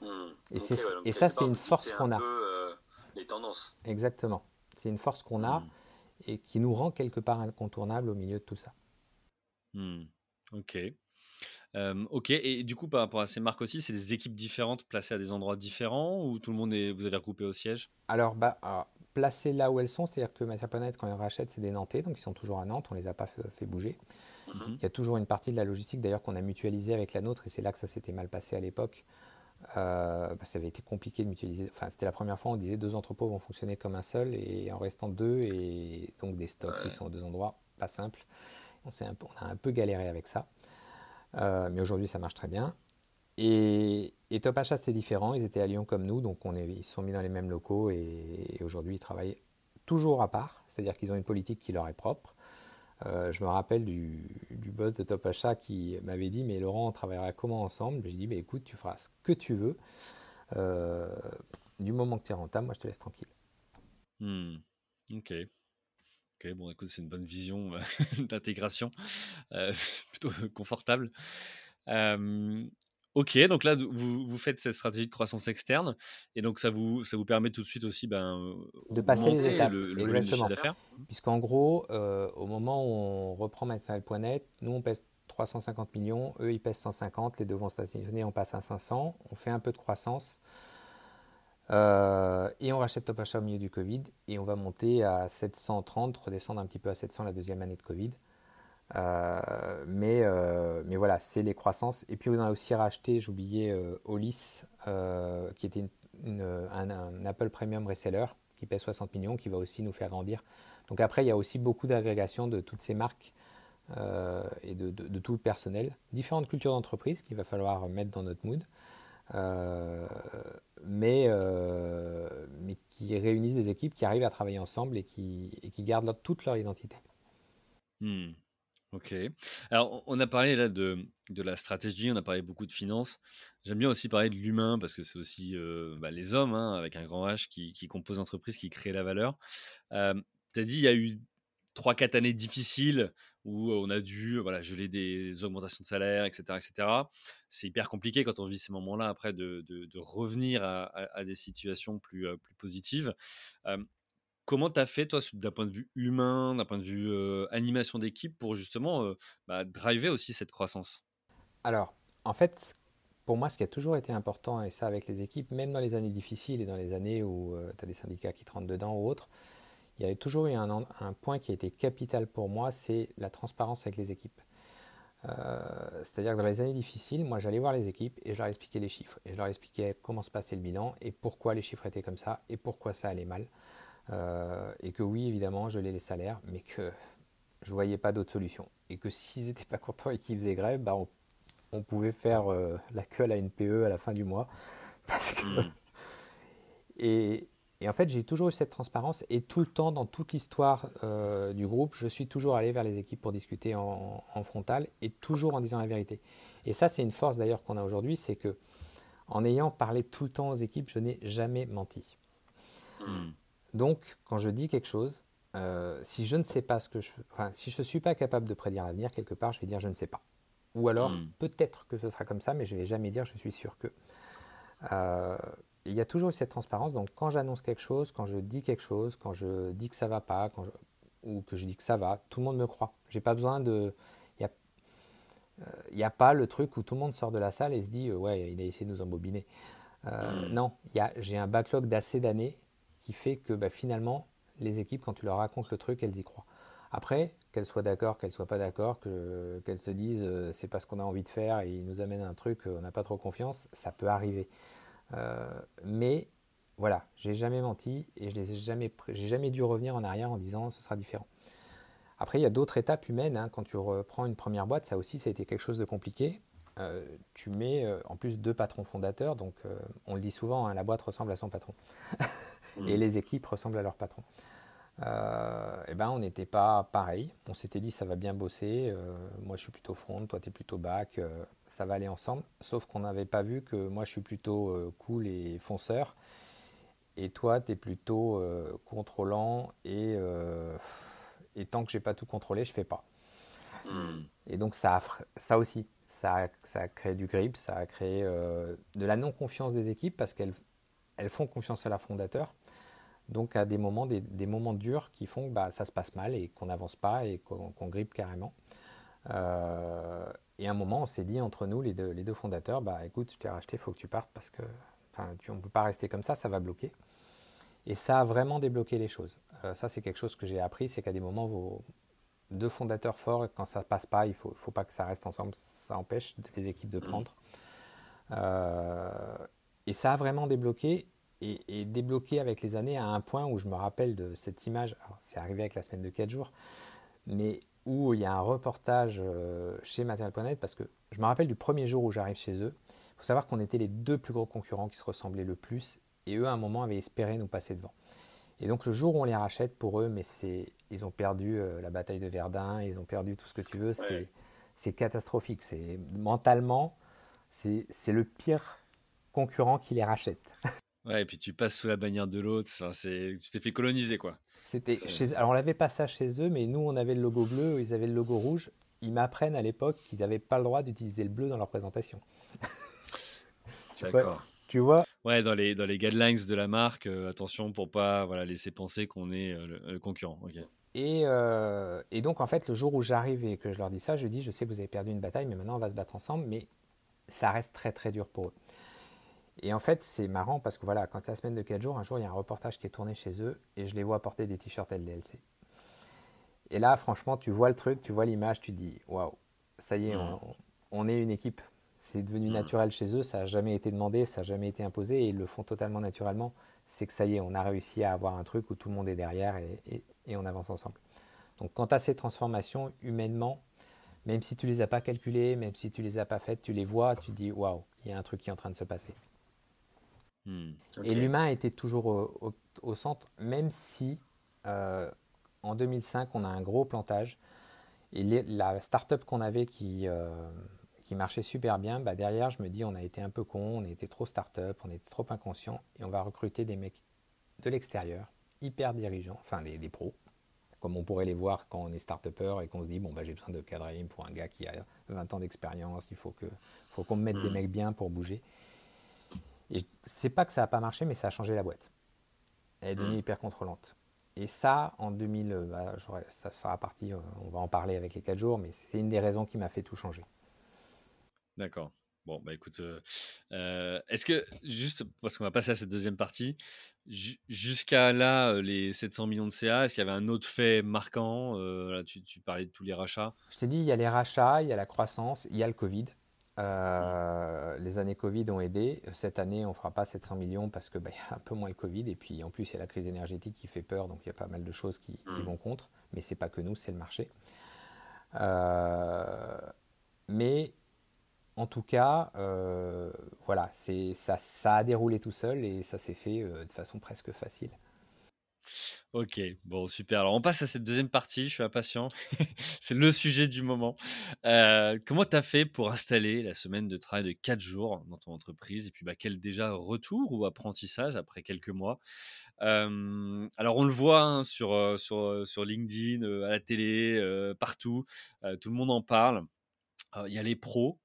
Hmm. Et, et ça, c'est une force qu'on a. Euh, les tendances. Exactement. C'est une force qu'on a hmm. et qui nous rend quelque part incontournable au milieu de tout ça. Hmm. Ok. Euh, ok, et du coup, par rapport à ces marques aussi, c'est des équipes différentes placées à des endroits différents ou tout le monde est, vous avez regroupé au siège? Alors, bah, placées là où elles sont, c'est-à-dire que Matière Planète, quand ils rachètent, c'est des Nantais, donc ils sont toujours à Nantes, on ne les a pas fait, bouger. Mhm. Il y a toujours une partie de la logistique d'ailleurs qu'on a mutualisée avec la nôtre et c'est là que ça s'était mal passé à l'époque. Euh, bah, ça avait été compliqué de mutualiser. Enfin, c'était la première fois où on disait deux entrepôts vont fonctionner comme un seul et en restant deux et donc des stocks qui sont à deux endroits, pas simple. On, un peu, on a un peu galéré avec ça. Euh, mais aujourd'hui, ça marche très bien. Et, Top Achat, c'était différent. Ils étaient à Lyon comme nous, donc on est, ils se sont mis dans les mêmes locaux et, aujourd'hui, ils travaillent toujours à part. C'est-à-dire qu'ils ont une politique qui leur est propre. Euh, je me rappelle du, boss de Top Achat qui m'avait dit Mais Laurent, on travaillera comment ensemble? J'ai dit bah, Écoute, tu feras ce que tu veux. Euh, du moment que tu es rentable, moi je te laisse tranquille. Hmm. Ok. Ok, bon, écoute, c'est une bonne vision d'intégration, plutôt confortable. Ok, donc là, vous, vous, faites cette stratégie de croissance externe, et donc ça vous, ça vous permet tout de suite aussi ben, de passer les étapes, le, exactement. Puisqu'en gros, au moment où on reprend Material.net, nous on pèse 350 millions, eux ils pèsent 150, les deux vont stationner, on passe à 500, on fait un peu de croissance. Euh, et on rachète Top Achat au milieu du Covid et on va monter à 730, redescendre un petit peu à 700 la deuxième année de Covid. Euh, mais, euh, mais voilà, c'est les croissances. Et puis on a aussi racheté, j'oubliais, Olis, qui était un, Apple Premium Reseller qui pèse 60 millions, qui va aussi nous faire grandir. Donc après, il y a aussi beaucoup d'agrégation de toutes ces marques et de, tout le personnel. Différentes cultures d'entreprise qu'il va falloir mettre dans notre mood. Euh, mais, euh, qui réunissent des équipes qui arrivent à travailler ensemble et qui, gardent toute leur identité. Hmm. Ok. Alors, on a parlé là de, de, la stratégie, on a parlé beaucoup de finances. J'aime bien aussi parler de l'humain parce que c'est aussi euh, bah, les hommes, hein, avec un grand H, qui, qui composent l'entreprise, qui créent la valeur. Euh, tu as dit, il y a eu 3-4 années difficiles où on a dû voilà, geler des augmentations de salaire, etc. etc. C'est hyper compliqué quand on vit ces moments-là après de, de, revenir à, des situations plus, plus positives. Comment tu as fait, toi, d'un point de vue humain, d'un point de vue animation d'équipe, pour justement bah, driver aussi cette croissance? Alors, en fait, pour moi, ce qui a toujours été important, et ça avec les équipes, même dans les années difficiles et dans les années où tu as des syndicats qui te rentrent dedans ou autres, il y avait toujours eu un, un point qui a été capital pour moi, c'est la transparence avec les équipes. Euh, c'est-à-dire que dans les années difficiles, moi j'allais voir les équipes et je leur expliquais les chiffres. Et je leur expliquais comment se passait le bilan et pourquoi les chiffres étaient comme ça et pourquoi ça allait mal. Euh, et que oui, évidemment, je les les salaires, mais que je voyais pas d'autre solution. Et que s'ils n'étaient pas contents et qu'ils faisaient grève, bah on, pouvait faire euh, la queue à la NPE à la fin du mois. Mmh. et, et en fait, j'ai toujours eu cette transparence et tout le temps, dans toute l'histoire euh, du groupe, je suis toujours allé vers les équipes pour discuter en, frontal et toujours en disant la vérité. Et ça, c'est une force d'ailleurs qu'on a aujourd'hui, c'est que en ayant parlé tout le temps aux équipes, je n'ai jamais menti. Donc, quand je dis quelque chose, euh, si je ne sais pas ce que je, enfin, si je ne suis pas capable de prédire l'avenir quelque part, je vais dire je ne sais pas. Ou alors hmm. peut-être que ce sera comme ça, mais je ne vais jamais dire je suis sûr que. Euh, il y a toujours cette transparence. Donc, quand j'annonce quelque chose, quand je dis quelque chose, quand je dis que ça va pas, quand ou que je dis que ça va, tout le monde me croit. J'ai pas besoin de. Il n'y a... a, pas le truc où tout le monde sort de la salle et se dit ouais, il a essayé de nous embobiner. Euh, hmm. Non, j'ai un backlog d'assez d'années fait que bah, finalement, les équipes, quand tu leur racontes le truc, elles y croient. Après, qu'elles soient d'accord, qu'elles soient pas d'accord, qu'elles se disent euh, c'est pas ce qu'on a envie de faire et ils nous amènent un truc, on n'a pas trop confiance, ça peut arriver. Euh, mais voilà, j'ai jamais menti et je n'ai jamais, j'ai jamais dû revenir en arrière en disant ce sera différent. Après, il y a d'autres étapes humaines. Hein. Quand tu reprends une première boîte, ça aussi, ça a été quelque chose de compliqué. Euh, tu mets euh, en plus deux patrons fondateurs, donc on le dit souvent, hein, la boîte ressemble à son patron et mm. les équipes ressemblent à leur patron. Euh, eh ben, on n'était pas pareil. On s'était dit ça va bien bosser. Euh, moi je suis plutôt front, toi tu es plutôt back. Euh, ça va aller ensemble. Sauf qu'on n'avait pas vu que moi je suis plutôt cool et fonceur. Et toi tu es plutôt contrôlant et, et tant que j'ai pas tout contrôlé, je fais pas. Hmm. Et donc ça, ça aussi, ça a, créé du grip, ça a créé de la non-confiance des équipes parce qu'elles elles font confiance à la fondateur donc à des moments, des, moments durs qui font que bah, ça se passe mal et qu'on n'avance pas et qu'on grippe carrément. Euh, et à un moment, on s'est dit entre nous, les deux, fondateurs, bah écoute, je t'ai racheté, il faut que tu partes parce que on ne peut pas rester comme ça, ça va bloquer. Et ça a vraiment débloqué les choses. Euh, ça, c'est quelque chose que j'ai appris, c'est qu'à des moments, vos deux fondateurs forts, quand ça ne passe pas, il ne faut, faut, pas que ça reste ensemble, ça empêche les équipes de prendre. Euh, et ça a vraiment débloqué et, débloqué avec les années à un point où je me rappelle de cette image, c'est arrivé avec la semaine de 4 jours, mais où il y a un reportage euh, chez Material.net, parce que je me rappelle du premier jour où j'arrive chez eux, il faut savoir qu'on était les deux plus gros concurrents qui se ressemblaient le plus, et eux à un moment avaient espéré nous passer devant. Et donc le jour où on les rachète pour eux, mais c'est, ils ont perdu euh, la bataille de Verdun, ils ont perdu tout ce que tu veux, c'est, catastrophique. C'est mentalement, c'est, le pire concurrent qui les rachète. Ouais, et puis tu passes sous la bannière de l'autre, tu t'es fait coloniser quoi. C'était chez, alors on n'avait pas ça chez eux, mais nous on avait le logo bleu, ils avaient le logo rouge. Ils m'apprennent à l'époque qu'ils n'avaient pas le droit d'utiliser le bleu dans leur présentation. D'accord. Tu vois Ouais, dans les, dans les guidelines de la marque, euh, attention pour pas voilà, laisser penser qu'on est euh, le, concurrent. Et, euh, et, donc, en fait, le jour où j'arrive et que je leur dis ça, je dis Je sais que vous avez perdu une bataille, mais maintenant on va se battre ensemble. Mais ça reste très très dur pour eux. Et en fait, c'est marrant parce que voilà, quand c'est la semaine de 4 jours, un jour, il y a un reportage qui est tourné chez eux et je les vois porter des t-shirts LDLC. Et là, franchement, tu vois le truc, tu vois l'image, tu dis waouh, ça y est, on, est une équipe. C'est devenu naturel chez eux, ça n'a jamais été demandé, ça n'a jamais été imposé et ils le font totalement naturellement. C'est que ça y est, on a réussi à avoir un truc où tout le monde est derrière et, et on avance ensemble. Donc, quand tu as ces transformations humainement, même si tu les as pas calculées, même si tu les as pas faites, tu les vois, tu dis waouh, il y a un truc qui est en train de se passer. Hmm. Et l'humain était toujours au, centre, même si euh, en 2005, on a un gros plantage. Et la start-up qu'on avait qui, euh, qui marchait super bien, bah derrière, je me dis, on a été un peu con, on a été trop start-up, on était trop inconscient, et on va recruter des mecs de l'extérieur, hyper dirigeants, enfin des, des, pros, comme on pourrait les voir quand on est start-upper et qu'on se dit, bon, bah, j'ai besoin de cadrer pour un gars qui a 20 ans d'expérience, il faut qu'on faut qu'on me mette des hmm. mecs bien pour bouger. Et c'est pas que ça n'a pas marché, mais ça a changé la boîte. Elle est devenue mm. hyper contrôlante. Et ça, en 2000, bah, ça fera partie, on va en parler avec les 4 jours, mais c'est une des raisons qui m'a fait tout changer. D'accord. Bon, bah écoute, est-ce que, juste parce qu'on va passer à cette deuxième partie, jusqu'à là, les 700 millions de CA, est-ce qu'il y avait un autre fait marquant là, tu, parlais de tous les rachats? Je t'ai dit, il y a les rachats, il y a la croissance, il y a le Covid. Mmh. Les années Covid ont aidé. Cette année, on ne fera pas 700 millions parce qu'il bah, y a un peu moins le Covid. Et puis en plus, il y a la crise énergétique qui fait peur. Donc il y a pas mal de choses qui, qui mmh. vont contre. Mais ce n'est pas que nous, c'est le marché. mais en tout cas, euh, voilà, ça, ça a déroulé tout seul et ça s'est fait euh, de façon presque facile. Ok, bon, super. Alors, on passe à cette deuxième partie. Je suis impatient. c'est le sujet du moment. Euh, comment tu as fait pour installer la semaine de travail de 4 jours dans ton entreprise Et puis, bah, quel déjà retour ou apprentissage après quelques mois? Alors, on le voit hein, sur LinkedIn, à la télé, partout. tout le monde en parle. Il y a les pros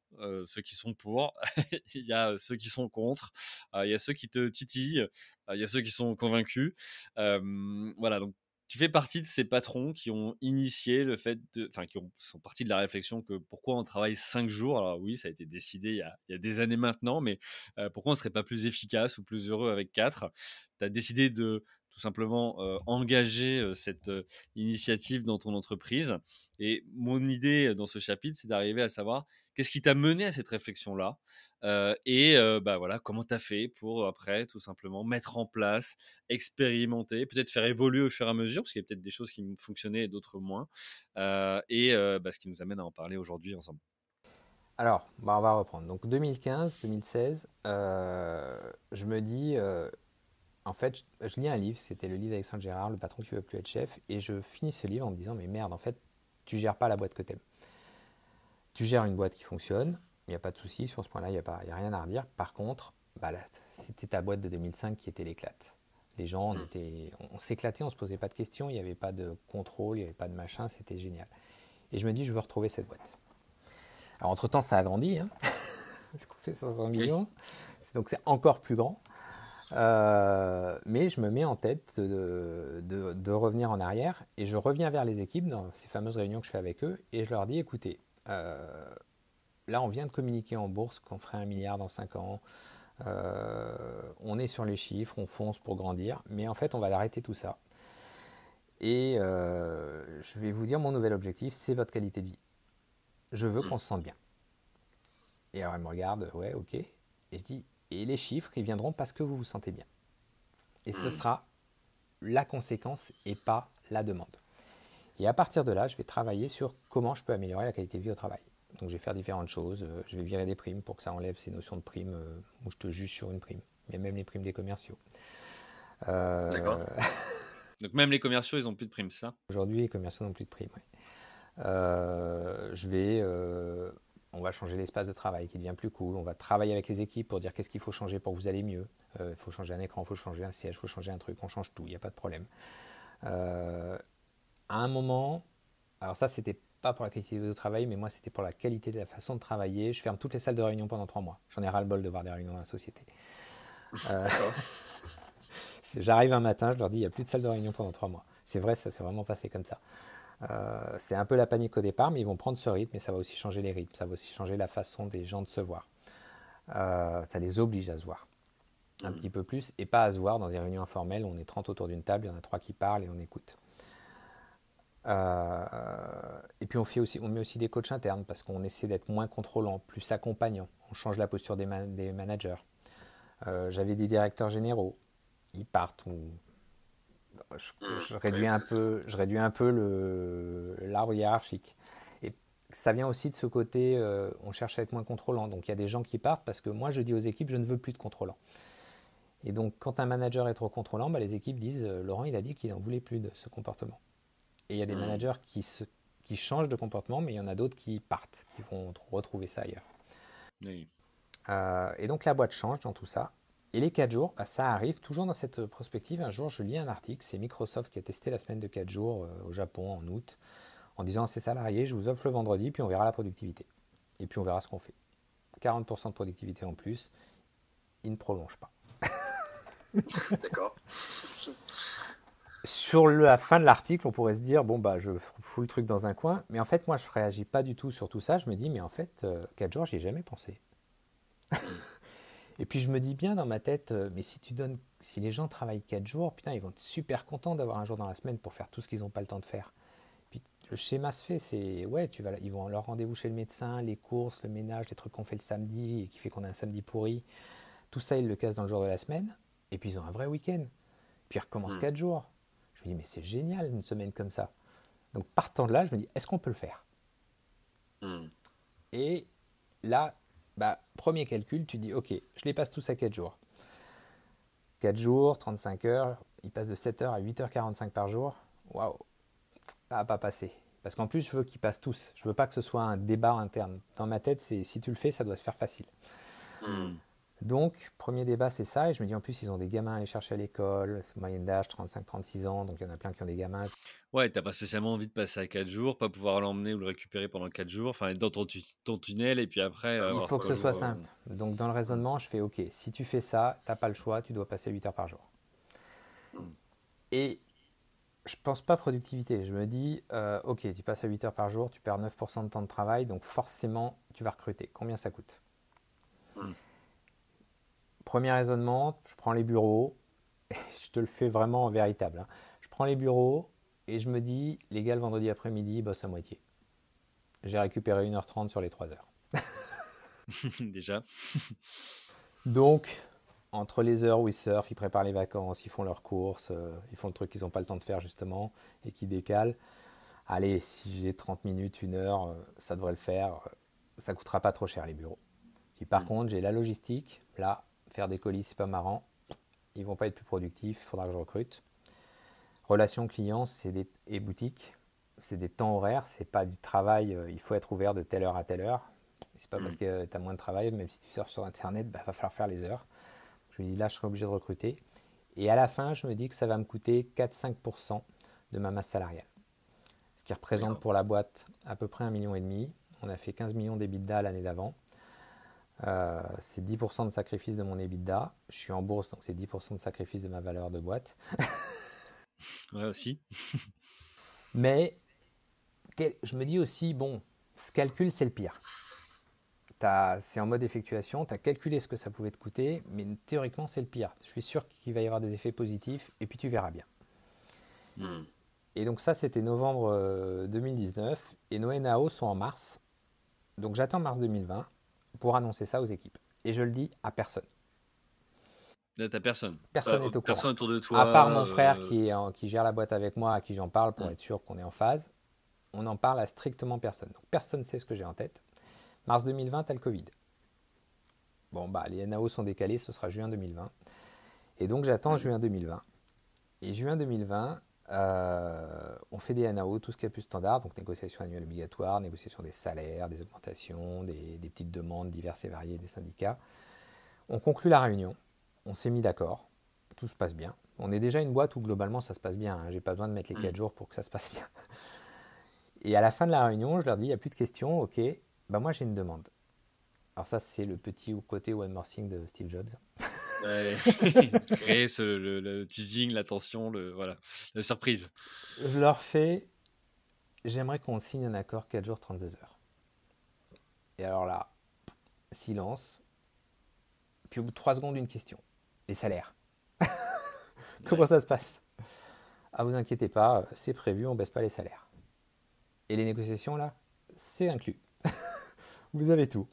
ceux qui sont pour, il y a ceux qui sont contre, il y a ceux qui te titillent, il y a ceux qui sont convaincus. voilà, donc tu fais partie de ces patrons qui ont initié le fait de, enfin, qui sont partis de la réflexion que pourquoi on travaille cinq jours? Alors oui, ça a été décidé il y a, il y a des années maintenant, mais pourquoi on ne serait pas plus efficace ou plus heureux avec quatre? Tu as décidé de tout simplement engager cette initiative dans ton entreprise. Et mon idée dans ce chapitre, c'est d'arriver à savoir qu'est-ce qui t'a mené à cette réflexion-là et bah voilà, comment tu as fait pour après tout simplement mettre en place, expérimenter, peut-être faire évoluer au fur et à mesure, parce qu'il y a peut-être des choses qui fonctionnaient et d'autres moins. et bah, ce qui nous amène à en parler aujourd'hui ensemble. Alors, bah, on va reprendre. Donc 2015, 2016, je me dis, en fait, je, lis un livre, c'était le livre d'Alexandre Gérard, Le patron qui veut plus être chef, et je finis ce livre en me disant, mais merde, en fait, tu gères pas la boîte que t'aimes. Tu gères une boîte qui fonctionne, il n'y a pas de souci sur ce point-là, il n'y a, pas, a rien à redire. Par contre, bah c'était ta boîte de 2005 qui était l'éclate. Les gens, on, hmm. on, s'éclatait, on ne se posait pas de questions, il n'y avait pas de contrôle, il n'y avait pas de machin, c'était génial. Et je me dis, je veux retrouver cette boîte. Alors, entre-temps, ça a grandi, hein parce qu'on fait 500 millions, donc c'est encore plus grand. Euh, mais je me mets en tête de, revenir en arrière et je reviens vers les équipes dans ces fameuses réunions que je fais avec eux et je leur dis écoutez, euh, là on vient de communiquer en bourse qu'on ferait un milliard dans 5 ans, euh, on est sur les chiffres, on fonce pour grandir, mais en fait on va l'arrêter tout ça. Et je vais vous dire mon nouvel objectif, c'est votre qualité de vie. Je veux mmh. qu'on se sente bien. Et alors elle me regarde, ouais, ok. Et je dis, et les chiffres, ils viendront parce que vous vous sentez bien. Et ce hmm. sera la conséquence et pas la demande. Et à partir de là, je vais travailler sur comment je peux améliorer la qualité de vie au travail. Donc je vais faire différentes choses. Euh, je vais virer des primes pour que ça enlève ces notions de primes euh, où je te juge sur une prime. Mais même les primes des commerciaux. Euh, D'accord. Donc même les commerciaux, ils n'ont plus de primes, ça? Aujourd'hui, les commerciaux n'ont plus de primes. je vais on va changer l'espace de travail qui devient plus cool, on va travailler avec les équipes pour dire qu'est-ce qu'il faut changer pour que vous allez mieux. Euh, il faut changer un écran, il faut changer un siège, il faut changer un truc, on change tout, il n'y a pas de problème. Euh, à un moment, alors ça c'était pas pour la qualité de travail, mais moi c'était pour la qualité de la façon de travailler. Je ferme toutes les salles de réunion pendant trois mois. J'en ai ras le bol de voir des réunions dans la société. Euh, j'arrive un matin, je leur dis il n'y a plus de salle de réunion pendant trois mois. C'est vrai, ça s'est vraiment passé comme ça. Euh, c'est un peu la panique au départ, mais ils vont prendre ce rythme et ça va aussi changer les rythmes, ça va aussi changer la façon des gens de se voir. Euh, ça les oblige à se voir un mm. petit peu plus et pas à se voir dans des réunions informelles où on est 30 autour d'une table, il y en a trois qui parlent et on écoute. Euh, et puis on, fait aussi, on met aussi des coachs internes parce qu'on essaie d'être moins contrôlant, plus accompagnant. On change la posture des, des managers. J'avais des directeurs généraux, ils partent ou Mmh. je, réduis un peu, je réduis un peu l'arbre hiérarchique. Et ça vient aussi de ce côté, euh, on cherche à être moins contrôlant. Donc il y a des gens qui partent parce que moi je dis aux équipes, je ne veux plus de contrôlant. Et donc quand un manager est trop contrôlant, bah, les équipes disent, euh, Laurent il a dit qu'il n'en voulait plus de ce comportement. Et il y a des mmh. managers qui, se, qui changent de comportement, mais il y en a d'autres qui partent, qui vont retrouver ça ailleurs. Euh, et donc la boîte change dans tout ça. Et les 4 jours, bah, ça arrive toujours dans cette prospective. Un jour, je lis un article, c'est Microsoft qui a testé la semaine de 4 jours euh, au Japon en août, en disant à ses salariés, je vous offre le vendredi, puis on verra la productivité. Et puis on verra ce qu'on fait. 40% de productivité en plus, il ne prolonge pas. D'accord. sur la fin de l'article, on pourrait se dire bon bah je fous le truc dans un coin, mais en fait moi je réagis pas du tout sur tout ça. Je me dis mais en fait 4 jours j'y ai jamais pensé. Et puis je me dis bien dans ma tête, euh, mais si tu donnes, si les gens travaillent 4 jours, putain, ils vont être super contents d'avoir un jour dans la semaine pour faire tout ce qu'ils n'ont pas le temps de faire. Puis le schéma se fait, c'est ouais, tu vas, ils vont leur rendez-vous chez le médecin, les courses, le ménage, les trucs qu'on fait le samedi et qui fait qu'on a un samedi pourri. Tout ça, ils le cassent dans le jour de la semaine. Et puis ils ont un vrai week-end. Puis ils recommencent 4 hmm. jours. Je me dis, mais c'est génial une semaine comme ça. Donc partant de là, je me dis, est-ce qu'on peut le faire? Hmm. Et là, bah, premier calcul, tu dis, ok, je les passe tous à 4 jours. 4 jours, 35 heures, ils passent de 7 heures à 8h45 par jour. Waouh, ça pas passer. Parce qu'en plus, je veux qu'ils passent tous. Je veux pas que ce soit un débat interne. Dans ma tête, c'est si tu le fais, ça doit se faire facile. Hmm. Donc, premier débat, c'est ça. Et je me dis, en plus, ils ont des gamins à aller chercher à l'école, moyenne d'âge 35-36 ans, donc il y en a plein qui ont des gamins. Ouais, t'as pas spécialement envie de passer à 4 jours, pas pouvoir l'emmener ou le récupérer pendant 4 jours, enfin être dans ton, ton, tunnel et puis après. il faut que ce soit simple. Donc, dans le raisonnement, je fais, OK, si tu fais ça, t'as pas le choix, tu dois passer 8 heures par jour. Hmm. Et je pense pas productivité. Je me dis, euh, ok, tu passes à 8 heures par jour, tu perds 9% de temps de travail, donc forcément, tu vas recruter. Combien ça coûte? Hmm. Premier raisonnement, je prends les bureaux, je te le fais vraiment en véritable. Hein. Je prends les bureaux et je me dis, les gars, le vendredi après-midi, ils bossent à moitié. J'ai récupéré 1h30 sur les 3 heures. Déjà. Donc, entre les heures où ils surfent, ils préparent les vacances, ils font leurs courses, euh, ils font le truc qu'ils n'ont pas le temps de faire justement et qui décalent. Allez, si j'ai 30 minutes, une heure, euh, ça devrait le faire. Ça coûtera pas trop cher les bureaux. Puis par mm. contre, j'ai la logistique. Là, faire des colis, c'est pas marrant. Ils vont pas être plus productifs, il faudra que je recrute. Relations clients des, et boutique, c'est des temps horaires, c'est pas du travail, euh, il faut être ouvert de telle heure à telle heure. C'est pas parce mm. que tu as moins de travail, même si tu sors sur internet, il bah, va falloir faire les heures. Je me dis là, je serai obligé de recruter. Et à la fin, je me dis que ça va me coûter 4-5% de ma masse salariale. Ce qui représente pour la boîte à peu près un million et demi. On a fait 15 millions d'EBITDA l'année d'avant. Euh, c'est 10% de sacrifice de mon EBITDA. Je suis en bourse, donc c'est 10% de sacrifice de ma valeur de boîte. ouais, aussi. Mais je me dis aussi, bon, ce calcul, c'est le pire. C'est en mode effectuation, tu as calculé ce que ça pouvait te coûter, mais théoriquement, c'est le pire. Je suis sûr qu'il va y avoir des effets positifs, et puis tu verras bien. Hmm. Et donc ça, c'était novembre 2019, euh, et nos NAO sont en mars. Donc j'attends mars 2020 pour annoncer ça aux équipes. Et je le dis à personne. T'as personne. Personne n'est au courant. Personne autour de toi. À part mon frère euh, qui, qui gère la boîte avec moi, à qui j'en parle pour être sûr qu'on est en phase. On n'en parle à strictement personne. Donc personne ne sait ce que j'ai en tête. Mars 2020, t'as le Covid. Bon, bah, les NAO sont décalés, ce sera juin 2020. Et donc j'attends juin 2020. Et juin 2020, euh, on fait des NAO, tout ce qui est plus standard, donc négociation annuelle obligatoire, négociation des salaires, des augmentations, des, petites demandes diverses et variées des syndicats. On conclut la réunion, on s'est mis d'accord, tout se passe bien. On est déjà une boîte où globalement ça se passe bien, hein. j'ai pas besoin de mettre les 4 mm. jours pour que ça se passe bien. Et à la fin de la réunion, je leur dis, il n'y a plus de questions, ok, bah moi j'ai une demande. Alors ça c'est le petit côté one more thing de Steve Jobs. créer le, teasing, la tension, le, voilà, la surprise. Je leur fais, j'aimerais qu'on signe un accord 4 jours 32 heures. Et alors là, silence. Puis au bout de 3 secondes, une question. Les salaires. Comment ça se passe? Ah vous inquiétez pas, c'est prévu, on baisse pas les salaires. Et les négociations là, c'est inclus. vous avez tout.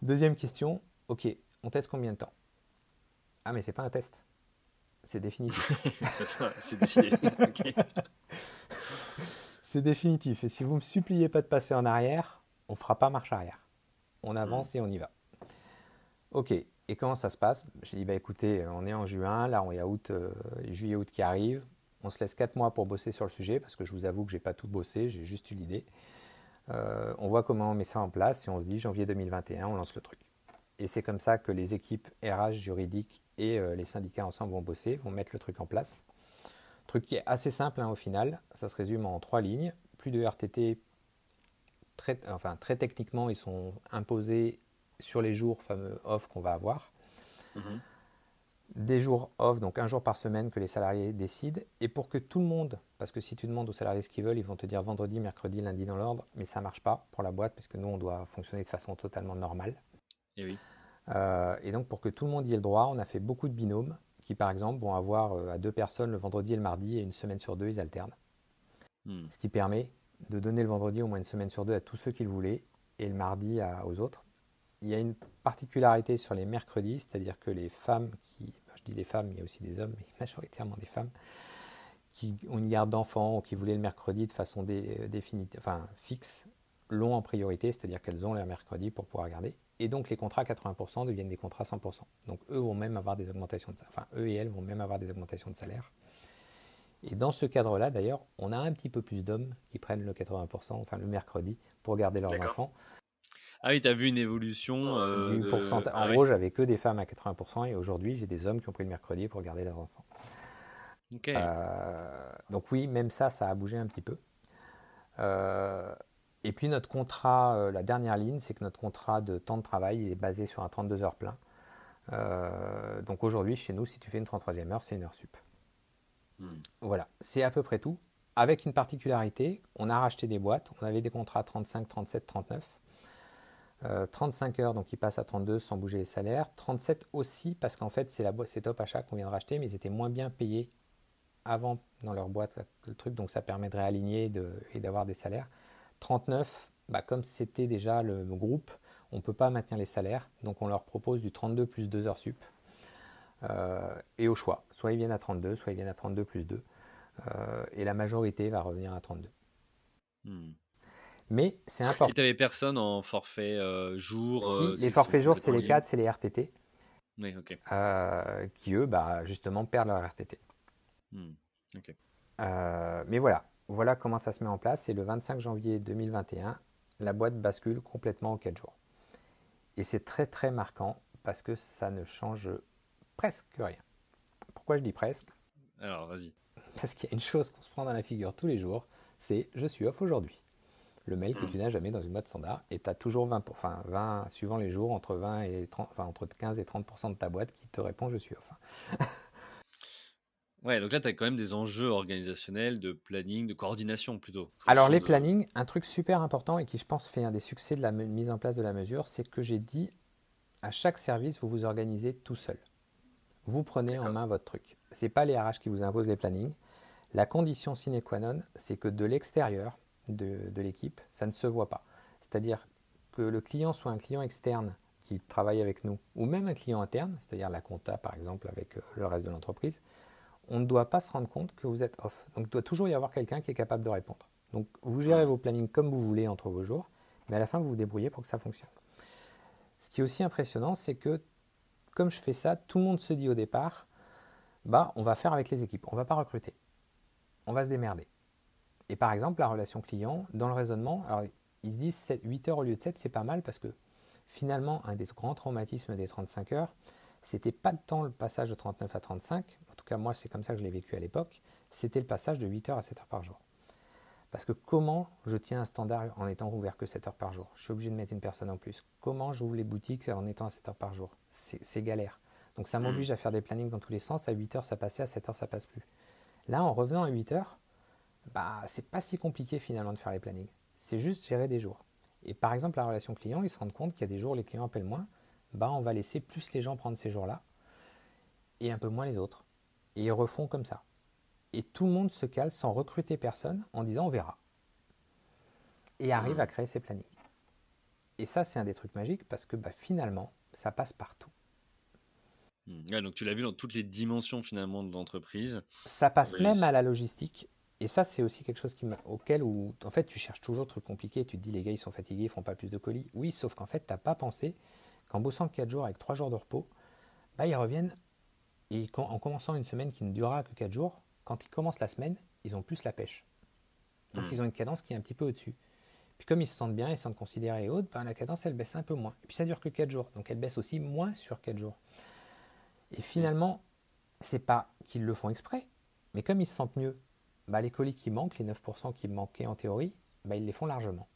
Deuxième question, ok, on teste combien de temps? Ah, mais c'est pas un test. C'est définitif. c'est décidé. c'est définitif. Et si vous ne me suppliez pas de passer en arrière, on ne fera pas marche arrière. On avance et on y va. Ok. Et comment ça se passe? J'ai dit, bah écoutez, on est en juin, là on est à août, euh, juillet-août qui arrive. On se laisse 4 mois pour bosser sur le sujet, parce que je vous avoue que j'ai pas tout bossé, j'ai juste eu l'idée. Euh, on voit comment on met ça en place et on se dit janvier 2021, on lance le truc. Et c'est comme ça que les équipes RH juridiques et euh, les syndicats ensemble vont bosser, vont mettre le truc en place. Truc qui est assez simple hein, au final, ça se résume en trois lignes. Plus de RTT, très, enfin très techniquement, ils sont imposés sur les jours fameux off qu'on va avoir. Mhm. des jours off, donc un jour par semaine que les salariés décident, et pour que tout le monde, parce que si tu demandes aux salariés ce qu'ils veulent, ils vont te dire vendredi, mercredi, lundi dans l'ordre, mais ça ne marche pas pour la boîte, parce que nous, on doit fonctionner de façon totalement normale. Et oui. Euh, et donc pour que tout le monde y ait le droit, on a fait beaucoup de binômes qui, par exemple, vont avoir euh, à deux personnes le vendredi et le mardi, et une semaine sur deux, ils alternent. Hmm. Ce qui permet de donner le vendredi au moins une semaine sur deux à tous ceux qui le voulaient, et le mardi aux autres. Il y a une particularité sur les mercredis, c'est-à-dire que les femmes qui, je dis les femmes, il y a aussi des hommes, mais majoritairement des femmes, qui ont une garde d'enfants ou qui voulaient le mercredi de façon définitive, enfin fixe, l'ont en priorité, c'est-à-dire qu'elles ont leur mercredi pour pouvoir garder. Et donc les contrats 80% deviennent des contrats 100%. Donc eux vont même avoir des augmentations de enfin eux et elles vont même avoir des augmentations de salaire. Et dans ce cadre-là, d'ailleurs, on a un petit peu plus d'hommes qui prennent le 80%, enfin le mercredi, pour garder leurs enfants. Ah oui, tu as vu une évolution euh, du pourcentage. En ah gros, j'avais que des femmes à 80% et aujourd'hui, j'ai des hommes qui ont pris le mercredi pour garder leurs enfants. Euh, donc oui, même ça, ça a bougé un petit peu. Euh, et puis notre contrat, la dernière ligne, c'est que notre contrat de temps de travail, il est basé sur un 32 heures plein. donc aujourd'hui, chez nous, si tu fais une 33e heure, c'est une heure sup. Hmm. Voilà, c'est à peu près tout. Avec une particularité, on a racheté des boîtes, on avait des contrats 35, 37, 39. 35 heures, donc ils passent à 32 sans bouger les salaires. 37 aussi, parce qu'en fait, c'est, la c'est Top Achat qu'on vient de racheter, mais ils étaient moins bien payés avant dans leur boîte, le truc, donc ça permet de réaligner et d'avoir des salaires. 39, bah, comme c'était déjà le, groupe, on ne peut pas maintenir les salaires, donc on leur propose du 32 plus 2 heures sup. Euh, et au choix, soit ils viennent à 32, soit ils viennent à 32 plus 2. Euh, et la majorité va revenir à 32. Mais c'est important. Et tu n'avais personne en forfait euh, jour Si, les forfaits jours, c'est les 4, c'est les RTT. Oui, ok. Euh, qui, eux, bah, justement, perdent leur RTT. Hmm, mais voilà, voilà comment ça se met en place. Et le 25 janvier 2021, la boîte bascule complètement aux 4 jours. Et c'est très, très marquant parce que ça ne change presque rien. Pourquoi je dis presque? Alors, vas-y. Parce qu'il y a une chose qu'on se prend dans la figure tous les jours, c'est je suis off aujourd'hui le mail que tu n'as jamais dans une boîte standard et tu as toujours 20, enfin 20, suivant les jours, entre 20 et 30, enfin entre 15 et 30% de ta boîte qui te répond je suis off. Ouais, donc là tu as quand même des enjeux organisationnels, de planning, de coordination plutôt. Alors les plannings, un truc super important et qui je pense fait un des succès de la mise en place de la mesure, c'est que j'ai dit à chaque service vous vous organisez tout seul. Vous prenez en main votre truc. C'est pas les RH qui vous imposent les plannings. La condition sine qua non, c'est que de l'extérieur, de, l'équipe, ça ne se voit pas. C'est-à-dire que le client soit un client externe qui travaille avec nous, ou même un client interne, c'est-à-dire la compta par exemple avec euh, le reste de l'entreprise, on ne doit pas se rendre compte que vous êtes off. Donc il doit toujours y avoir quelqu'un qui est capable de répondre. Donc vous gérez vos plannings comme vous voulez entre vos jours, mais à la fin vous vous débrouillez pour que ça fonctionne. Ce qui est aussi impressionnant, c'est que comme je fais ça, tout le monde se dit au départ, bah on va faire avec les équipes, on ne va pas recruter, on va se démerder. Et par exemple, la relation client, dans le raisonnement, alors ils se disent 8 heures au lieu de 7, c'est pas mal parce que finalement, un des grands traumatismes des 35 heures, c'était pas le temps le passage de 39 à 35, en tout cas moi c'est comme ça que je l'ai vécu à l'époque, c'était le passage de 8 heures à 7 heures par jour. Parce que comment je tiens un standard en étant ouvert que 7 heures par jour? Je suis obligé de mettre une personne en plus. Comment j'ouvre les boutiques en étant à 7 heures par jour? C'est galère. Donc ça m'oblige mmh. à faire des plannings dans tous les sens. À 8 heures ça passait, à 7 heures ça passe plus. Là en revenant à 8 heures, bah, c'est pas si compliqué finalement de faire les plannings. C'est juste gérer des jours. Et par exemple, la relation client, ils se rendent compte qu'il y a des jours où les clients appellent moins, bah, on va laisser plus les gens prendre ces jours-là et un peu moins les autres. Et ils refont comme ça. Et tout le monde se cale sans recruter personne en disant on verra. Et arrive mmh. à créer ses plannings. Et ça, c'est un des trucs magiques parce que bah, finalement, ça passe partout. Mmh. donc tu l'as vu dans toutes les dimensions finalement de l'entreprise. Ça passe même à la logistique. Et ça, c'est aussi quelque chose qui auquel où, en fait, tu cherches toujours des trucs compliqués. Tu te dis, les gars, ils sont fatigués, ils font pas plus de colis. Oui, sauf qu'en fait, tu n'as pas pensé qu'en bossant 4 jours avec 3 jours de repos, bah, ils reviennent et en commençant une semaine qui ne durera que 4 jours, quand ils commencent la semaine, ils ont plus la pêche. Donc, hmm. ils ont une cadence qui est un petit peu au-dessus. Puis, comme ils se sentent bien, ils se sentent considérés et autres, bah, la cadence, elle baisse un peu moins. Et puis, ça dure que 4 jours. Donc, elle baisse aussi moins sur 4 jours. Et finalement, c'est pas qu'ils le font exprès, mais comme ils se sentent mieux bah, les colis qui manquent, les 9% qui manquaient en théorie, bah, ils les font largement.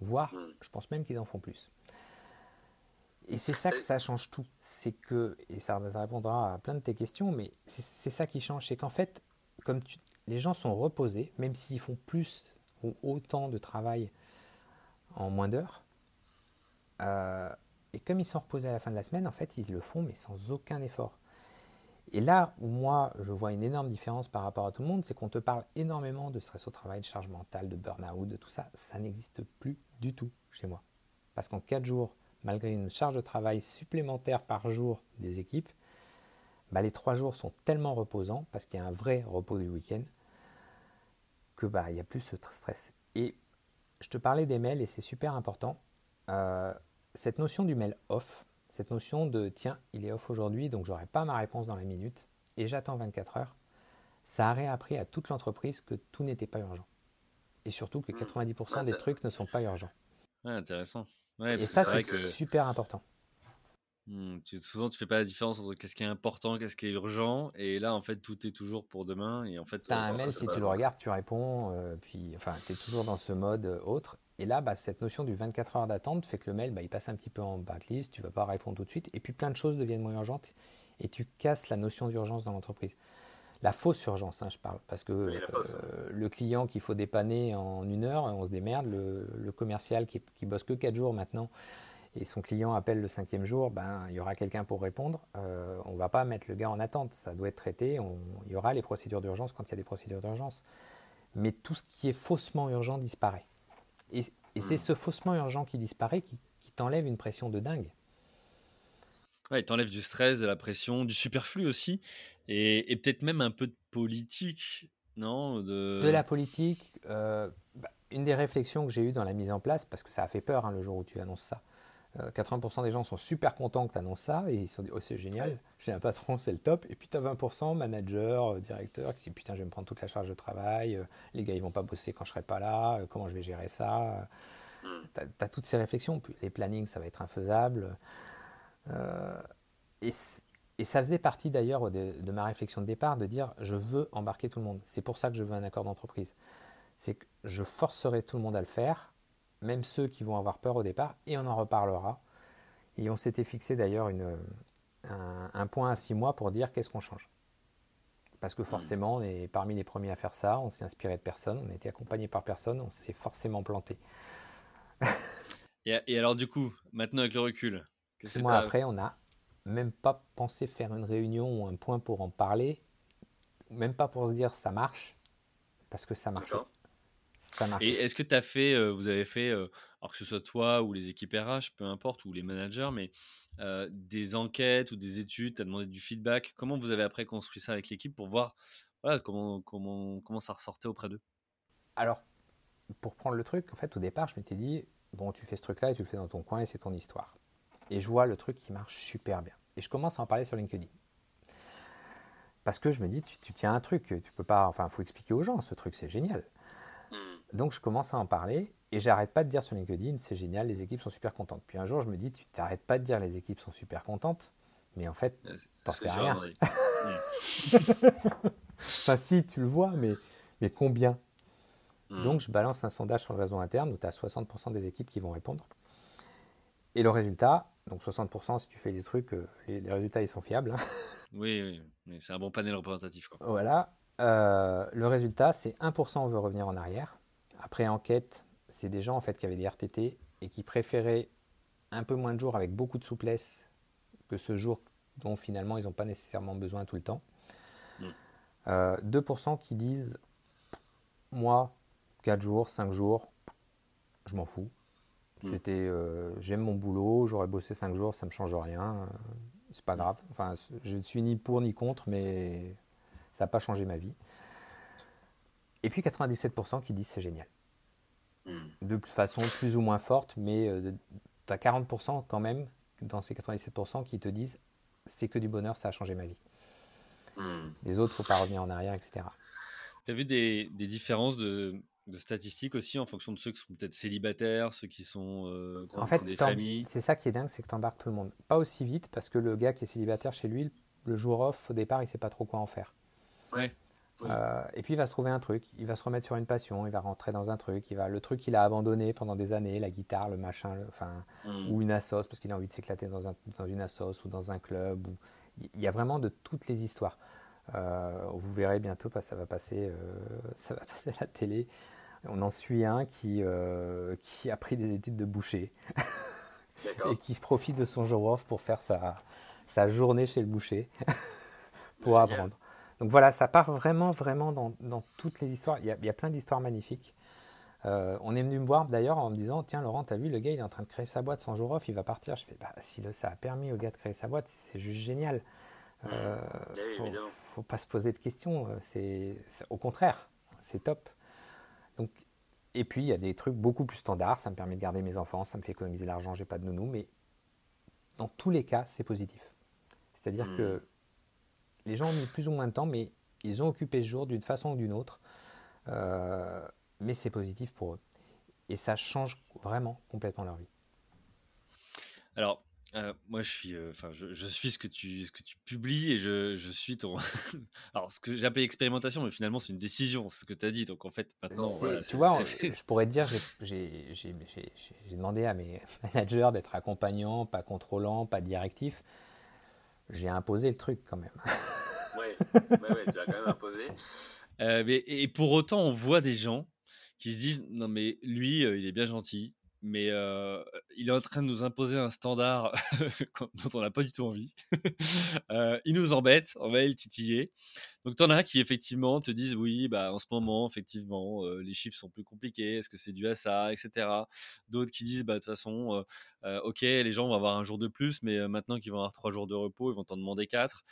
Voire, hmm. je pense même qu'ils en font plus. Et c'est ça que ça change tout. C'est que, et ça, répondra à plein de tes questions, mais c'est ça qui change. C'est qu'en fait, comme les gens sont reposés, même s'ils font plus ou autant de travail en moins d'heures, euh, et comme ils sont reposés à la fin de la semaine, en fait, ils le font, mais sans aucun effort. Et là où moi, je vois une énorme différence par rapport à tout le monde, c'est qu'on te parle énormément de stress au travail, de charge mentale, de burn-out, de tout ça. Ça n'existe plus du tout chez moi. Parce qu'en 4 jours, malgré une charge de travail supplémentaire par jour des équipes, bah, les 3 jours sont tellement reposants, parce qu'il y a un vrai repos du week-end, que bah, il n'y a plus ce stress. Et je te parlais des mails et c'est super important. Euh, cette notion du mail off, cette notion de tiens, il est off aujourd'hui, donc j'aurai pas ma réponse dans la minute et j'attends 24 heures, ça a réappris à toute l'entreprise que tout n'était pas urgent. Et surtout que 90% hmm. des trucs ne sont pas urgents. Ouais, intéressant. Et ça, c'est super important. Hmm, tu, souvent, tu fais pas la différence entre qu'est-ce qui est important, qu'est-ce qui est urgent, et là, en fait, tout est toujours pour demain. Et en fait, as un mail, si tu le regardes, tu réponds, euh, puis, enfin, tu es toujours dans ce mode euh, autre. Et là, bah, cette notion du 24 heures d'attente fait que le mail, bah, il passe un petit peu en backlist, tu vas pas répondre tout de suite, et puis plein de choses deviennent moins urgentes, et tu casses la notion d'urgence dans l'entreprise. La fausse urgence, hein, je parle, parce que euh, le client qu'il faut dépanner en une heure, on se démerde, le, commercial qui, qui bosse que 4 jours maintenant, et son client appelle le cinquième jour, ben, il y aura quelqu'un pour répondre. Euh, on ne va pas mettre le gars en attente, ça doit être traité. il y aura les procédures d'urgence quand il y a des procédures d'urgence. Mais tout ce qui est faussement urgent disparaît. Et, c'est hmm. ce faussement urgent qui disparaît qui, t'enlève une pression de dingue. Ouais, il t'enlève du stress, de la pression, du superflu aussi, et, peut-être même un peu de politique, non de... de... la politique. Euh, bah, une des réflexions que j'ai eues dans la mise en place, parce que ça a fait peur hein, le jour où tu annonces ça, 80% euh, des gens sont super contents que tu annonces ça et ils se disent oh c'est génial, j'ai un patron, c'est le top. Et puis tu as 20% manager, euh, directeur qui se disent putain je vais me prendre toute la charge de travail, euh, les gars ils vont pas bosser quand je serai pas là, comment je vais gérer ça. Hmm. Tu as, toutes ces réflexions, les plannings ça va être infaisable. Et, et, ça faisait partie d'ailleurs de, ma réflexion de départ de dire je veux embarquer tout le monde. C'est pour ça que je veux un accord d'entreprise. C'est que je forcerai tout le monde à le faire même ceux qui vont avoir peur au départ, et on en reparlera. Et on s'était fixé d'ailleurs un, un, point à six mois pour dire qu'est-ce qu'on change? Parce que forcément, on est parmi les premiers à faire ça, on s'est inspiré de personne, on a été accompagné par personne, on s'est forcément planté. et, alors du coup, maintenant avec le recul Six mois après, on n'a même pas pensé faire une réunion ou un point pour en parler, même pas pour se dire ça marche, parce que ça marche. Et est-ce que tu as fait, euh, vous avez fait, euh, alors que ce soit toi ou les équipes RH, peu importe, ou les managers, mais euh, des enquêtes ou des études, tu as demandé du feedback. Comment vous avez après construit ça avec l'équipe pour voir voilà, comment, comment, comment ça ressortait auprès d'eux? Alors, pour prendre le truc, en fait, au départ, je m'étais dit, bon, tu fais ce truc-là et tu le fais dans ton coin et c'est ton histoire. Et je vois le truc qui marche super bien. Et je commence à en parler sur LinkedIn. Parce que je me dis, tu, tu tiens un truc, tu peux pas, enfin, il faut expliquer aux gens, ce truc, c'est génial. Donc je commence à en parler et j'arrête pas de dire sur LinkedIn, c'est génial, les équipes sont super contentes. Puis un jour, je me dis, tu t'arrêtes pas de dire les équipes sont super contentes, mais en fait, t'en sais rien. enfin, si, tu le vois, mais, mais combien? Hmm. Donc je balance un sondage sur le réseau interne où tu as 60% des équipes qui vont répondre. Et le résultat, donc 60% si tu fais des trucs, euh, les, résultats ils sont fiables. Hein. oui, oui, c'est un bon panel représentatif. Quoi. Voilà. Euh, le résultat, c'est 1% on veut revenir en arrière. Après enquête, c'est des gens en fait qui avaient des RTT et qui préféraient un peu moins de jours avec beaucoup de souplesse que ce jour dont finalement ils n'ont pas nécessairement besoin tout le temps. 2% mm. euh, qui disent moi 4 jours, 5 jours, je m'en fous. Mm. C'était euh, j'aime mon boulot, j'aurais bossé 5 jours, ça me change rien, c'est pas grave. Enfin, je ne suis ni pour ni contre, mais ça n'a pas changé ma vie. Et puis 97% qui disent c'est génial. Hmm. De façon plus ou moins forte, mais euh, tu as 40% quand même dans ces 97% qui te disent c'est que du bonheur, ça a changé ma vie. Les autres, faut pas revenir en arrière, etc. Tu as vu des, différences de, statistiques aussi en fonction de ceux qui sont peut-être célibataires, ceux qui sont euh, en fait, des familles C'est ça qui est dingue, c'est que tu embarques tout le monde. Pas aussi vite parce que le gars qui est célibataire chez lui, le jour off, au départ, il sait pas trop quoi en faire. et puis il va se trouver un truc, il va se remettre sur une passion, il va rentrer dans un truc, il va le truc qu'il a abandonné pendant des années, la guitare, le machin, enfin, mm. ou une assos parce qu'il a envie de s'éclater dans, un, dans une assos ou dans un club. Ou, il y a vraiment de toutes les histoires. Vous verrez bientôt, ça va passer, ça va passer à la télé. On en suit un qui, qui a pris des études de boucher et qui se profite de son jour off pour faire sa, sa journée chez le boucher pour apprendre. Donc voilà, ça part vraiment, vraiment dans, dans toutes les histoires. Il y a, il y a plein d'histoires magnifiques. Euh, on est venu me voir d'ailleurs en me disant Tiens, Laurent, t'as vu, le gars, il est en train de créer sa boîte son jour off, il va partir. Je fais bah, Si le, ça a permis au gars de créer sa boîte, c'est juste génial. Euh, faut, faut, pas se poser de questions. Euh, c'est, au contraire, c'est top. Donc, et puis, il y a des trucs beaucoup plus standards. Ça me permet de garder mes enfants, ça me fait économiser l'argent, j'ai pas de nounou. Mais dans tous les cas, c'est positif. C'est-à-dire hmm. que les gens ont mis plus ou moins de temps, mais ils ont occupé ce jour d'une façon ou d'une autre. Euh, mais c'est positif pour eux. Et ça change vraiment complètement leur vie. Alors, euh, moi, je suis, euh, enfin, je, suis ce que tu, ce que tu publies et je, je suis ton. Alors, ce que j'appelle expérimentation, mais finalement, c'est une décision, ce que tu as dit. Donc, en fait, maintenant, tu vois, je pourrais te dire, j'ai demandé à mes managers d'être accompagnants, pas contrôlants, pas directifs j'ai imposé le truc quand même. Oui, ouais, tu as quand même imposé. Euh, mais, et pour autant, on voit des gens qui se disent non mais lui, euh, il est bien gentil, mais il est en train de nous imposer un standard dont on n'a pas du tout envie. il nous embête, on va le titiller. Donc, tu en as qui, effectivement, te disent oui, bah, en ce moment, effectivement, les chiffres sont plus compliqués. Est-ce que c'est dû à ça, etc. D'autres qui disent, bah, de toute façon, ok, les gens vont avoir un jour de plus, mais maintenant qu'ils vont avoir trois jours de repos, ils vont t'en demander quatre.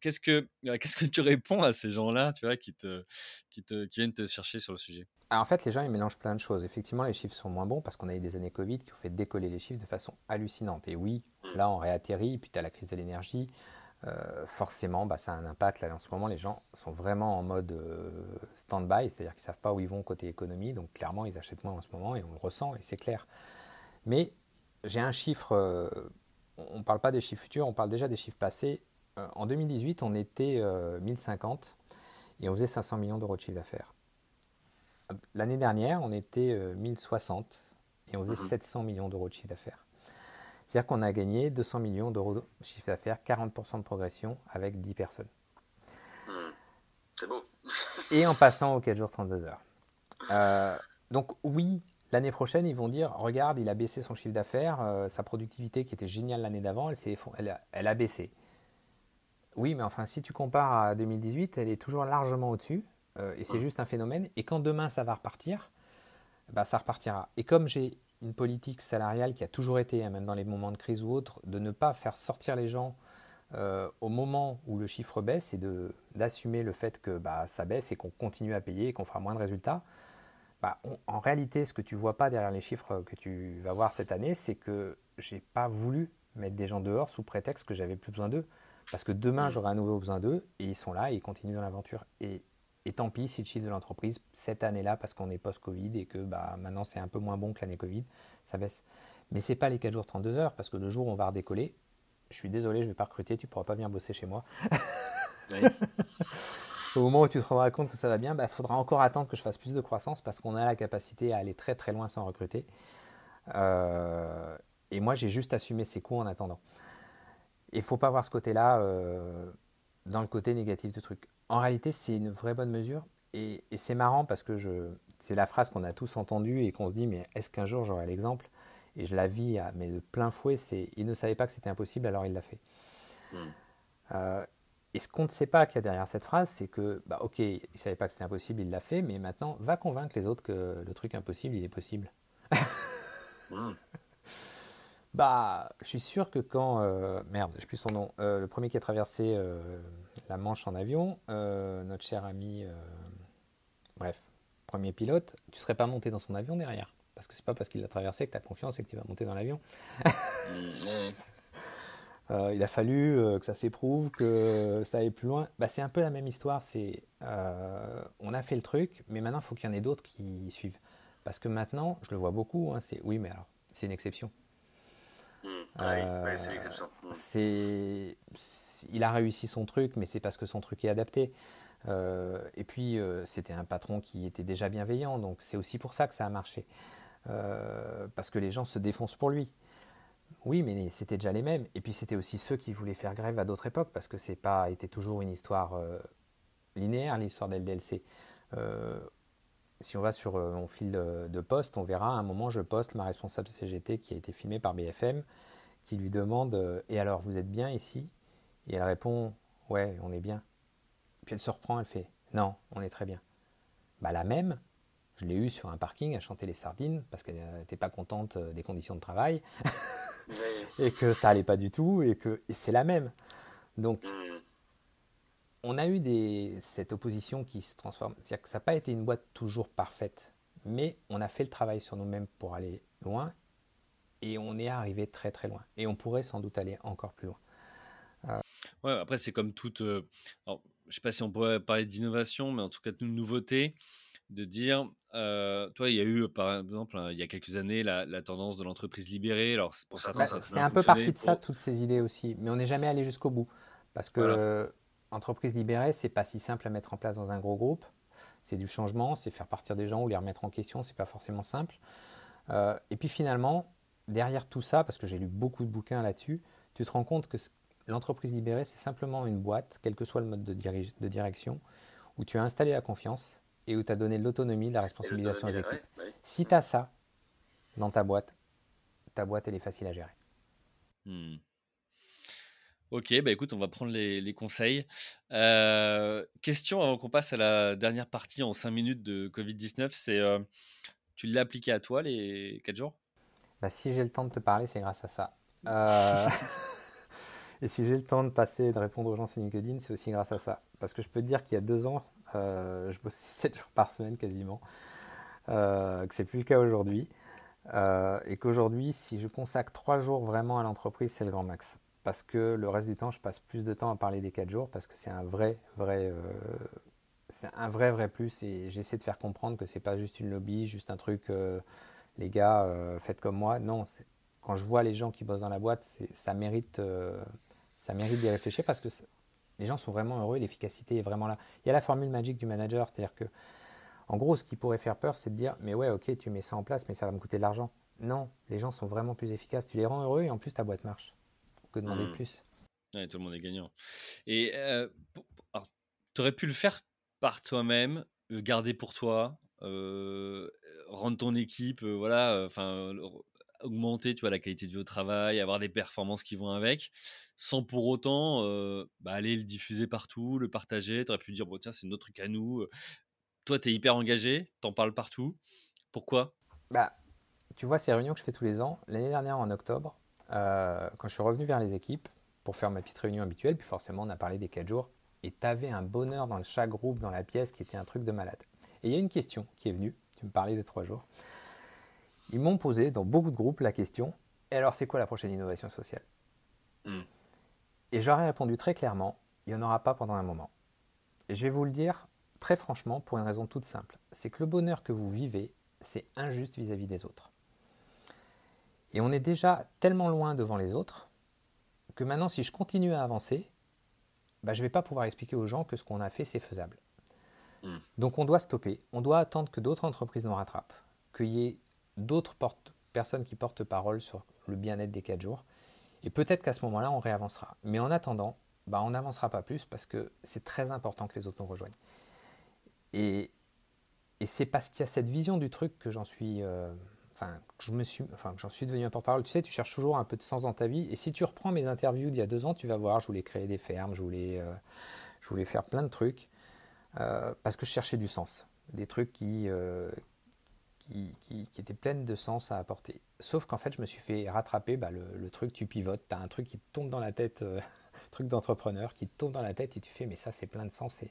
Qu'est-ce que qu'est-ce que tu réponds à ces gens-là, tu vois, qui te qui te qui viennent te chercher sur le sujet? En fait, les gens ils mélangent plein de choses. Effectivement, les chiffres sont moins bons parce qu'on a eu des années Covid qui ont fait décoller les chiffres de façon hallucinante. Et oui, mmh. là on réatterrit, puis tu as la crise de l'énergie. Euh, forcément, bah, ça a un impact. Là, en ce moment, les gens sont vraiment en mode euh, stand-by, c'est-à-dire qu'ils ne savent pas où ils vont côté économie. Donc, clairement, ils achètent moins en ce moment et on le ressent et c'est clair. Mais j'ai un chiffre, euh, on ne parle pas des chiffres futurs, on parle déjà des chiffres passés. En 2018, on était 1050 et on faisait 500 millions d'euros de chiffre d'affaires. L'année dernière, on était 1060 et on faisait 700 mmh. millions d'euros de chiffre d'affaires. C'est-à-dire qu'on a gagné 200 millions d'euros de chiffre d'affaires, 40% de progression avec 10 personnes. Hmm. C'est beau. et en passant aux 4 jours 32 heures. Euh, donc oui, l'année prochaine, ils vont dire, regarde, il a baissé son chiffre d'affaires, euh, sa productivité qui était géniale l'année d'avant, elle, elle, elle, a baissé. Oui, mais enfin, si tu compares à 2018, elle est toujours largement au-dessus, euh, et c'est juste un phénomène. Et quand demain ça va repartir, bah, ça repartira. Et comme j'ai une politique salariale qui a toujours été, hein, même dans les moments de crise ou autres, de ne pas faire sortir les gens euh, au moment où le chiffre baisse et d'assumer le fait que bah, ça baisse et qu'on continue à payer et qu'on fera moins de résultats. Bah, en réalité, ce que tu vois pas derrière les chiffres que tu vas voir cette année, c'est que j'ai pas voulu mettre des gens dehors sous prétexte que j'avais plus besoin d'eux. Parce que demain, mmh. j'aurai à nouveau besoin d'eux et ils sont là et ils continuent dans l'aventure. Et et tant pis si le chiffre de l'entreprise, cette année-là, parce qu'on est post-Covid et que bah, maintenant c'est un peu moins bon que l'année Covid, ça baisse. Mais ce n'est pas les 4 jours 32 heures, parce que le jour où on va redécoller, je suis désolé, je ne vais pas recruter, tu ne pourras pas venir bosser chez moi. Au moment où tu te rendras compte que ça va bien, il bah, faudra encore attendre que je fasse plus de croissance parce qu'on a la capacité à aller très très loin sans recruter. Euh, et moi, j'ai juste assumé ces coûts en attendant. Il ne faut pas voir ce côté-là euh, dans le côté négatif du truc en réalité, c'est une vraie bonne mesure. Et, c'est marrant parce que je, c'est la phrase qu'on a tous entendue et qu'on se dit, mais est-ce qu'un jour j'aurai l'exemple? Et je la vis à, mais de plein fouet, c'est il ne savait pas que c'était impossible, alors il l'a fait. Hmm. Euh, et ce qu'on ne sait pas qu'il y a derrière cette phrase, c'est que, bah, ok, il ne savait pas que c'était impossible, il l'a fait, mais maintenant, va convaincre les autres que le truc impossible, il est possible. Hmm. Bah, je suis sûr que quand. Euh, merde, je plus son nom. Euh, le premier qui a traversé la Manche en avion, euh, notre cher ami, euh, bref, premier pilote, tu serais pas monté dans son avion derrière. Parce que c'est pas parce qu'il l'a traversé que tu as confiance et que tu vas monter dans l'avion. Euh, il a fallu que ça s'éprouve, que ça aille plus loin. Bah, c'est un peu la même histoire. C'est, on a fait le truc, mais maintenant il faut qu'il y en ait d'autres qui suivent. Parce que maintenant, je le vois beaucoup, hein, c'est oui, mais alors, c'est une exception. Mmh. oui, c'est l'exception. C'est il a réussi son truc, mais c'est parce que son truc est adapté. et puis, c'était un patron qui était déjà bienveillant, donc c'est aussi pour ça que ça a marché. parce que les gens se défoncent pour lui. Oui, mais c'était déjà les mêmes. Et puis c'était aussi ceux qui voulaient faire grève à d'autres époques, parce que c'est pas été toujours une histoire linéaire, l'histoire d'LDLC. Si on va sur mon fil de poste, on verra à un moment, je poste ma responsable de CGT qui a été filmée par BFM, qui lui demande Et alors, vous êtes bien ici? Et elle répond Ouais, on est bien. Puis elle se reprend, elle fait Non, on est très bien. Bah, la même, je l'ai eue sur un parking à chanter les sardines parce qu'elle n'était pas contente des conditions de travail et que ça allait pas du tout et que c'est la même. Donc, mm. On a eu des, cette opposition qui se transforme. C'est-à-dire que ça n'a pas été une boîte toujours parfaite, mais on a fait le travail sur nous-mêmes pour aller loin et on est arrivé très très loin. Et on pourrait sans doute aller encore plus loin. Euh, ouais, après, c'est comme toute. Euh, je ne sais pas si on pourrait parler d'innovation, mais en tout cas de nouveauté, de dire. Euh, toi, il y a eu, par exemple, il y a quelques années, la, tendance de l'entreprise libérée. Alors, pour certains, bah, c'est un peu parti de ça, toutes ces idées aussi. Mais on n'est jamais allé jusqu'au bout. Parce que entreprise libérée, c'est pas si simple à mettre en place dans un gros groupe. C'est du changement, c'est faire partir des gens ou les remettre en question, c'est pas forcément simple. et puis finalement, derrière tout ça, parce que j'ai lu beaucoup de bouquins là-dessus, tu te rends compte que l'entreprise libérée, c'est simplement une boîte, quel que soit le mode de, de, direction, où tu as installé la confiance et où tu as donné l'autonomie, la responsabilisation aux équipes. Si tu as ça dans ta boîte, ta boîte, elle est facile à gérer. Hmm. Ok, bah écoute, on va prendre les, conseils. Euh, question avant qu'on passe à la dernière partie en 5 minutes de Covid-19, c'est euh, tu l'as appliqué à toi les 4 jours? Bah, si j'ai le temps de te parler, c'est grâce à ça. Euh, et si j'ai le temps de passer, de répondre aux gens sur LinkedIn, c'est aussi grâce à ça. Parce que je peux te dire qu'il y a deux ans, je bossais 7 jours par semaine quasiment, que c'est plus le cas aujourd'hui. Et qu'aujourd'hui, si je consacre 3 jours vraiment à l'entreprise, c'est le grand max. Parce que le reste du temps, je passe plus de temps à parler des 4 jours parce que c'est un vrai, vrai, c'est un vrai, vrai plus. Et j'essaie de faire comprendre que c'est pas juste une lobby, juste un truc les gars, euh, faites comme moi. Non, quand je vois les gens qui bossent dans la boîte, ça mérite, euh, ça mérite d'y réfléchir parce que les gens sont vraiment heureux, l'efficacité est vraiment là. Il y a la formule magique du manager, c'est-à-dire que, en gros, ce qui pourrait faire peur, c'est de dire, mais ouais, ok, tu mets ça en place, mais ça va me coûter de l'argent. Non, les gens sont vraiment plus efficaces. Tu les rends heureux et en plus ta boîte marche. Que demander de mmh. plus ouais, Tout le monde est gagnant. Et euh, tu aurais pu le faire par toi-même, le garder pour toi, rendre ton équipe, voilà, enfin augmenter, tu vois, la qualité de vie au travail, avoir des performances qui vont avec, sans pour autant bah, aller le diffuser partout, le partager. Tu aurais pu dire, bon, tiens, c'est notre truc à nous. Toi, tu es hyper engagé, t'en parles partout. Pourquoi? Bah, Tu vois, ces réunions que je fais tous les ans, l'année dernière, en octobre, quand je suis revenu vers les équipes pour faire ma petite réunion habituelle, puis forcément, on a parlé des 4 jours, et tu avais un bonheur dans chaque groupe, dans la pièce, qui était un truc de malade. Et il y a une question qui est venue, tu me parlais de trois jours. Ils m'ont posé dans beaucoup de groupes la question Et alors, c'est quoi la prochaine innovation sociale? Hmm. Et j'aurais répondu très clairement Il n'y en aura pas pendant un moment. Et je vais vous le dire très franchement pour une raison toute simple c'est que le bonheur que vous vivez, c'est injuste vis-à-vis des autres. Et on est déjà tellement loin devant les autres que maintenant, si je continue à avancer, bah, je ne vais pas pouvoir expliquer aux gens que ce qu'on a fait, c'est faisable. Hmm. Donc on doit stopper, on doit attendre que d'autres entreprises nous rattrapent, qu'il y ait d'autres personnes qui portent parole sur le bien-être des 4 jours. Et peut-être qu'à ce moment-là, on réavancera. Mais en attendant, bah, on n'avancera pas plus parce que c'est très important que les autres nous rejoignent. Et, c'est parce qu'il y a cette vision du truc que j'en suis, euh, enfin, je me suis, enfin, j'en suis devenu un porte-parole. Tu sais, tu cherches toujours un peu de sens dans ta vie. Et si tu reprends mes interviews d'il y a deux ans, tu vas voir, je voulais créer des fermes, je voulais, euh, je voulais faire plein de trucs. Euh, parce que je cherchais du sens, des trucs qui, euh, qui, qui, étaient pleines de sens à apporter. Sauf qu'en fait, je me suis fait rattraper bah, le, truc, tu pivotes, tu as un truc qui te tombe dans la tête, truc d'entrepreneur qui te tombe dans la tête et tu fais, mais ça, c'est plein de sens.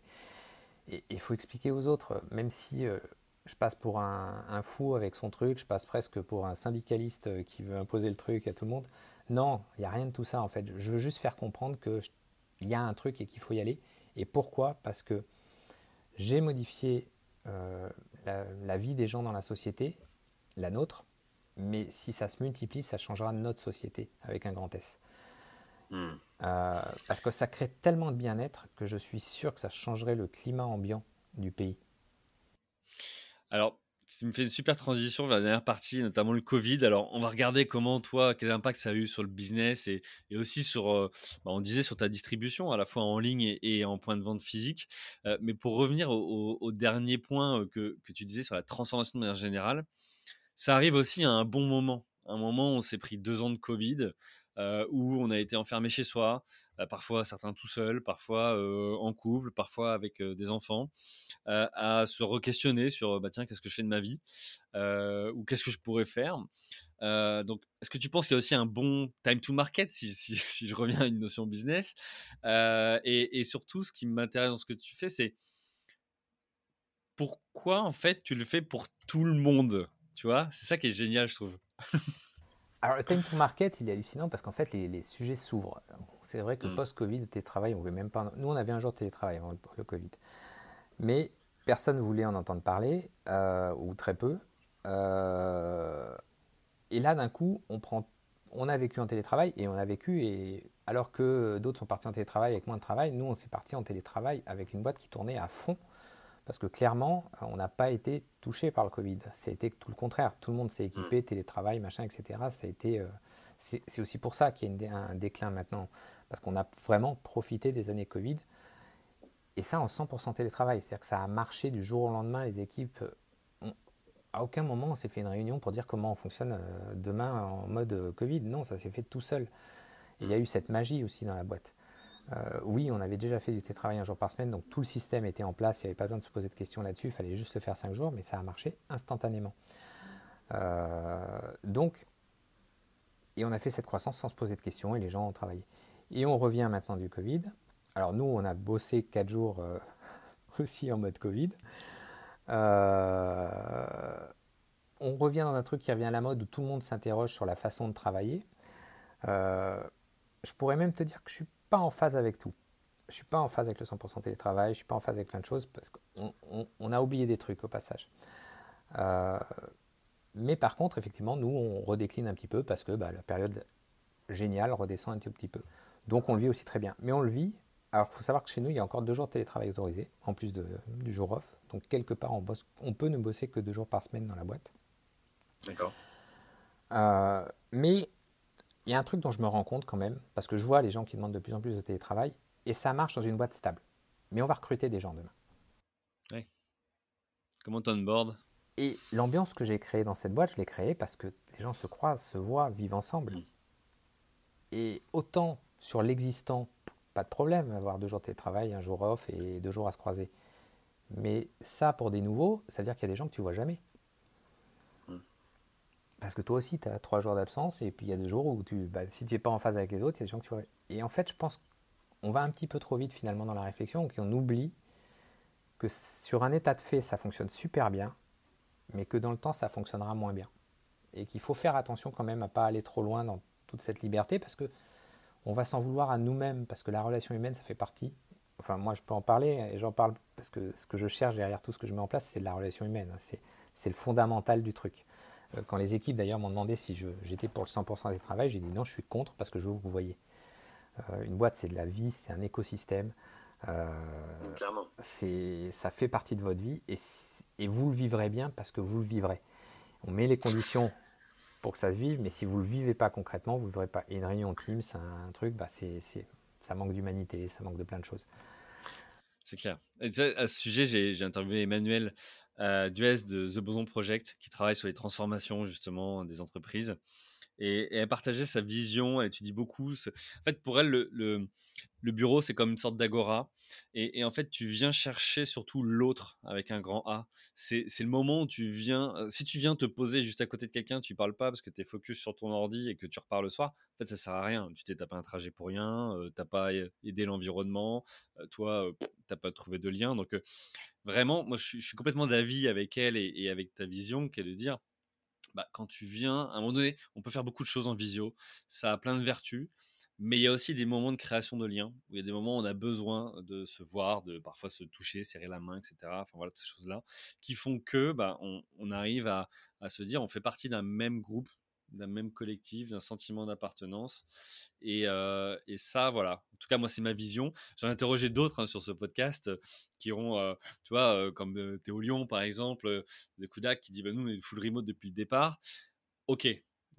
Et il faut expliquer aux autres, même si je passe pour un, fou avec son truc, je passe presque pour un syndicaliste qui veut imposer le truc à tout le monde. Non, il n'y a rien de tout ça en fait. Je veux juste faire comprendre qu'il y a un truc et qu'il faut y aller. Et pourquoi? Parce que j'ai modifié euh, la, vie des gens dans la société, la nôtre, mais si ça se multiplie, ça changera notre société avec un grand S. Hmm. parce que ça crée tellement de bien-être que je suis sûr que ça changerait le climat ambiant du pays. Alors, tu me fais une super transition vers la dernière partie, notamment le Covid. Alors, on va regarder comment, toi, quel impact ça a eu sur le business et, aussi sur, euh, bah, on disait, sur ta distribution, à la fois en ligne et, en point de vente physique. Euh, mais pour revenir au, dernier point euh, que, que, tu disais sur la transformation de manière générale, ça arrive aussi à un bon moment. Un moment où on s'est pris deux ans de Covid, où on a été enfermé chez soi, parfois certains tout seuls, parfois en couple, parfois avec des enfants, à se re-questionner sur bah, tiens, qu'est-ce que je fais de ma vie ou qu'est-ce que je pourrais faire. donc, est-ce que tu penses qu'il y a aussi un bon time to market, si, je reviens à une notion business et, et, surtout, ce qui m'intéresse dans ce que tu fais, c'est pourquoi en fait tu le fais pour tout le monde Tu vois, c'est ça qui est génial, je trouve. Alors, le time to market, il est hallucinant parce qu'en fait, les, sujets s'ouvrent. C'est vrai que mm. post-Covid, le télétravail, on veut même pas. Nous, on avait un jour de télétravail avant le, Covid. Mais personne ne voulait en entendre parler, euh, ou très peu. Euh, et là, d'un coup, on, prend, on a vécu en télétravail et on a vécu, et alors que d'autres sont partis en télétravail avec moins de travail, nous, on s'est parti en télétravail avec une boîte qui tournait à fond parce que clairement, on n'a pas été touché par le Covid. été tout le contraire. Tout le monde s'est équipé, mm. télétravail, machin, etc. Ça a été, euh, c'est aussi pour ça qu'il y a un déclin maintenant, parce qu'on a vraiment profité des années Covid. Et ça en 100% télétravail. C'est-à-dire que ça a marché du jour au lendemain. Les équipes, à aucun moment on s'est fait une réunion pour dire comment on fonctionne euh, demain en mode Covid. Non, ça s'est fait tout seul. Et il y a eu cette magie aussi dans la boîte. Euh, oui, on avait déjà fait du télétravail un jour par semaine, donc tout le système était en place, il n'y avait pas besoin de se poser de questions là-dessus, il fallait juste le faire cinq jours, mais ça a marché instantanément. Euh, donc, et on a fait cette croissance sans se poser de questions et les gens ont travaillé. Et on revient maintenant du Covid. Alors nous, on a bossé quatre jours euh, aussi en mode Covid. on revient dans un truc qui revient à la mode où tout le monde s'interroge sur la façon de travailler. je pourrais même te dire que je suis pas en phase avec tout. Je suis pas en phase avec le 100% télétravail, je suis pas en phase avec plein de choses parce qu'on a oublié des trucs au passage. Euh, mais par contre, effectivement, nous, on redécline un petit peu parce que bah, la période géniale redescend un tout petit peu. Donc on le vit aussi très bien. Mais on le vit. Alors il faut savoir que chez nous, il y a encore deux jours de télétravail autorisés, en plus de, du jour off. Donc quelque part, on, bosse, on peut ne bosser que deux jours par semaine dans la boîte. D'accord. Euh, mais il y a un truc dont je me rends compte quand même, parce que je vois les gens qui demandent de plus en plus de télétravail, et ça marche dans une boîte stable. Mais on va recruter des gens demain. Oui. Comment on board Et l'ambiance que j'ai créée dans cette boîte, je l'ai créée parce que les gens se croisent, se voient, vivent ensemble. Mm. Et autant sur l'existant, pas de problème, avoir deux jours de télétravail, un jour off et deux jours à se croiser. Mais ça, pour des nouveaux, ça veut dire qu'il y a des gens que tu vois jamais. Parce que toi aussi, tu as trois jours d'absence, et puis il y a deux jours où tu, bah, si tu n'es pas en phase avec les autres, il y a des gens que tu vois. Et en fait, je pense qu'on va un petit peu trop vite finalement dans la réflexion, qu'on oublie que sur un état de fait, ça fonctionne super bien, mais que dans le temps, ça fonctionnera moins bien. Et qu'il faut faire attention quand même à pas aller trop loin dans toute cette liberté, parce que on va s'en vouloir à nous-mêmes, parce que la relation humaine, ça fait partie. Enfin, moi, je peux en parler, et j'en parle parce que ce que je cherche derrière tout ce que je mets en place, c'est de la relation humaine. C'est le fondamental du truc. Euh, quand les équipes d'ailleurs m'ont demandé si j'étais pour le 100% des travail, j'ai dit non, je suis contre parce que je veux que vous voyez. Euh, une boîte, c'est de la vie, c'est un écosystème. Euh, ça fait partie de votre vie et, et, vous le vivrez bien parce que vous le vivrez. On met les conditions pour que ça se vive, mais si vous ne le vivez pas concrètement, vous ne vivrez pas. Et une réunion Teams, un, un truc, bah c'est, ça manque d'humanité, ça manque de plein de choses. C'est clair. À ce sujet, j'ai interviewé Emmanuel euh, Duez de The Boson Project, qui travaille sur les transformations justement des entreprises. Et, elle partageait sa vision, elle étudie beaucoup. En fait, pour elle, le, bureau, c'est comme une sorte d'agora. Et, en fait, tu viens chercher surtout l'autre avec un grand A. C'est le moment où tu viens. Euh, si tu viens te poser juste à côté de quelqu'un, tu parles pas parce que tu es focus sur ton ordi et que tu repars le soir. En fait, ça sert à rien. Tu t'es tapé un trajet pour rien, tu euh, t'as pas aidé l'environnement, toi, tu t'as pas trouvé de lien. Donc, vraiment, moi, je suis, complètement d'avis avec elle et, avec ta vision, qui est de dire, bah, quand tu viens, à un moment donné, on peut faire beaucoup de choses en visio, ça a plein de vertus, mais il y a aussi des moments de création de liens, où il y a des moments où on a besoin de se voir, de parfois se toucher, serrer la main, etc. Enfin voilà, toutes ces choses-là, qui font que bah, on, arrive à, se dire, on fait partie d'un même groupe, d'un même collectif, d'un sentiment d'appartenance. Et, et, ça, voilà. En tout cas, moi, c'est ma vision. J'en ai interrogé d'autres hein, sur ce podcast qui ont, tu vois, comme Théo Lyon, par exemple, de Kudak, qui dit bah, Nous, on est full remote depuis le départ. Ok,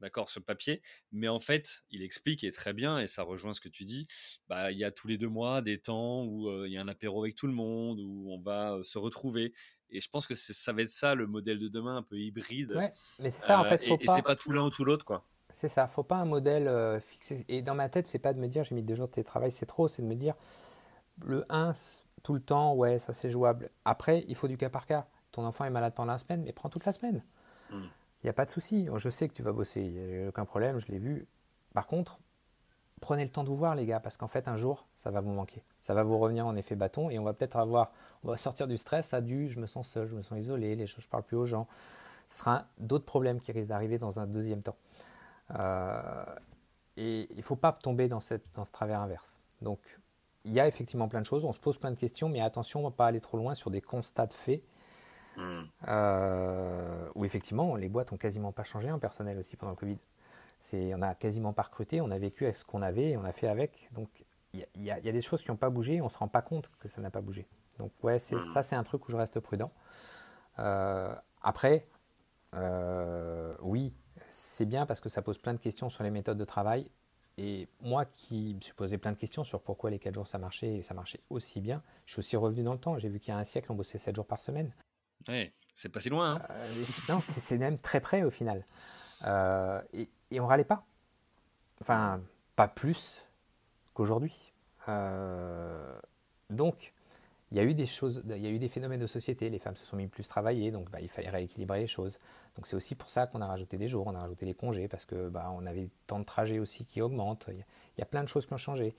d'accord, sur le papier. Mais en fait, il explique, et très bien, et ça rejoint ce que tu dis, bah, il y a tous les deux mois des temps où il y a un apéro avec tout le monde, où on va se retrouver. Et je pense que ça va être ça le modèle de demain, un peu hybride. Ouais, mais c'est ça en fait. Faut et, pas... c'est pas tout l'un ou tout l'autre, quoi. C'est ça, faut pas un modèle fixé. Et dans ma tête, c'est pas de me dire j'ai mis deux jours de télétravail, c'est trop, c'est de me dire le 1 tout le temps, ouais, ça c'est jouable. Après, il faut du cas par cas. Ton enfant est malade pendant la semaine, mais prends toute la semaine. Mmh. Il n'y a pas de souci. Je sais que tu vas bosser. Il n'y a aucun problème. Je l'ai vu. Par contre, prenez le temps de vous voir, les gars, parce qu'en fait, un jour, ça va vous manquer. Ça va vous revenir en effet bâton et on va peut-être avoir. On va sortir du stress à du je me sens seul, je me sens isolé, les choses, je parle plus aux gens. Ce sera d'autres problèmes qui risquent d'arriver dans un deuxième temps. Euh, et il ne faut pas tomber dans, cette, dans ce travers inverse. Donc, il y a effectivement plein de choses. On se pose plein de questions, mais attention, on ne va pas aller trop loin sur des constats de faits Hmm. Euh, où effectivement, les boîtes ont quasiment pas changé en personnel aussi pendant le Covid. C'est, on n'a quasiment pas recruté, on a vécu avec ce qu'on avait et on a fait avec. Donc il y, a des choses qui n'ont pas bougé, on se rend pas compte que ça n'a pas bougé. Donc ouais, c'est, hmm. ça c'est un truc où je reste prudent. Euh, après, euh, oui, c'est bien parce que ça pose plein de questions sur les méthodes de travail. Et moi qui me suis posé plein de questions sur pourquoi les 4 jours ça marchait et ça marchait aussi bien, je suis aussi revenu dans le temps. J'ai vu qu'il y a un siècle, on bossait 7 jours par semaine. C'est pas si loin. Hein. Euh, non, c'est même très près au final. Euh, et, et, on râlait pas. Enfin, pas plus qu'aujourd'hui. Euh, donc, il y a eu des choses, il y a eu des phénomènes de société. Les femmes se sont mis plus travailler, donc bah, il fallait rééquilibrer les choses. Donc c'est aussi pour ça qu'on a rajouté des jours, on a rajouté les congés parce que bah, on avait temps de trajet aussi qui augmente. Il y, a plein de choses qui ont changé.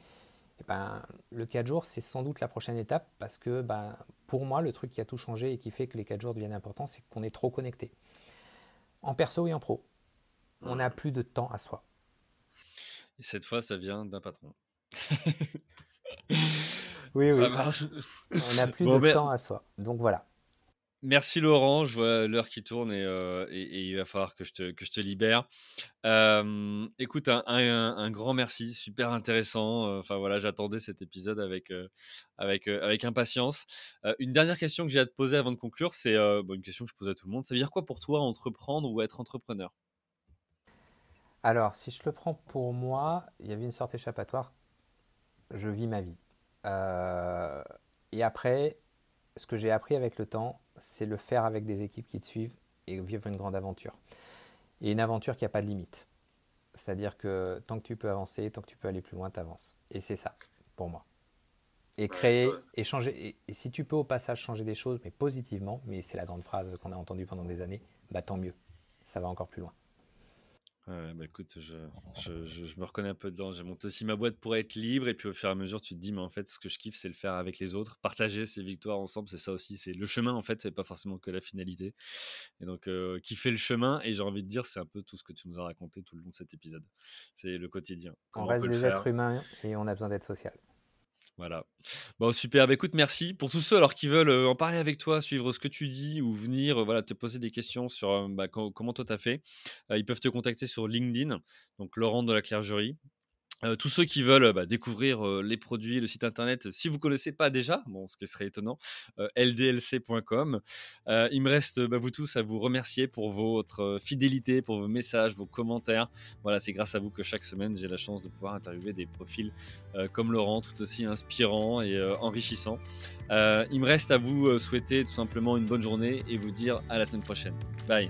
Eh ben, le 4 jours, c'est sans doute la prochaine étape parce que ben, pour moi, le truc qui a tout changé et qui fait que les 4 jours deviennent importants, c'est qu'on est trop connecté. En perso et en pro. On n'a plus de temps à soi. Et cette fois, ça vient d'un patron. oui, oui. On n'a plus de temps à soi. Donc voilà. Merci Laurent, je vois l'heure qui tourne et, euh, il va falloir que je te, libère. écoute, un, grand merci, super intéressant. Enfin voilà, j'attendais cet épisode avec, euh, euh, impatience. une dernière question que j'ai à te poser avant de conclure, c'est une question que je pose à tout le monde. Ça veut dire quoi pour toi entreprendre ou être entrepreneur? Alors, si je le prends pour moi, il y avait une sorte échappatoire. Je vis ma vie. et après, ce que j'ai appris avec le temps, c'est le faire avec des équipes qui te suivent et vivre une grande aventure. Et une aventure qui n'a pas de limite. C'est-à-dire que tant que tu peux avancer, tant que tu peux aller plus loin, tu avances. Et c'est ça, pour moi. Et créer, et changer. Et, si tu peux au passage changer des choses, mais positivement, mais c'est la grande phrase qu'on a entendue pendant des années, bah tant mieux. Ça va encore plus loin. Ouais, bah écoute, je, je, je, me reconnais un peu dedans. J'ai monté aussi ma boîte pour être libre, et puis au fur et à mesure, tu te dis, mais en fait, ce que je kiffe, c'est le faire avec les autres, partager ces victoires ensemble, c'est ça aussi. C'est le chemin, en fait, c'est pas forcément que la finalité. Et donc, euh, kiffer le chemin, et j'ai envie de dire, c'est un peu tout ce que tu nous as raconté tout le long de cet épisode. C'est le quotidien. on reste des êtres humains et on a besoin d'être social. Voilà. Bon, super. Bah, écoute, merci. Pour tous ceux alors, qui veulent euh, en parler avec toi, suivre ce que tu dis ou venir euh, voilà, te poser des questions sur euh, bah, comment toi tu as fait, ils peuvent te contacter sur LinkedIn, donc Laurent de la Clergerie. Euh, tous ceux qui veulent bah, découvrir euh, les produits, le site internet, si vous ne connaissez pas déjà, bon, ce qui serait étonnant, euh, ldlc.com. il me reste, bah, vous tous, à vous remercier pour votre fidélité, pour vos messages, vos commentaires. Voilà, c'est grâce à vous que chaque semaine, j'ai la chance de pouvoir interviewer des profils comme Laurent, tout aussi inspirants et enrichissants. il me reste à vous souhaiter tout simplement une bonne journée et vous dire à la semaine prochaine. Bye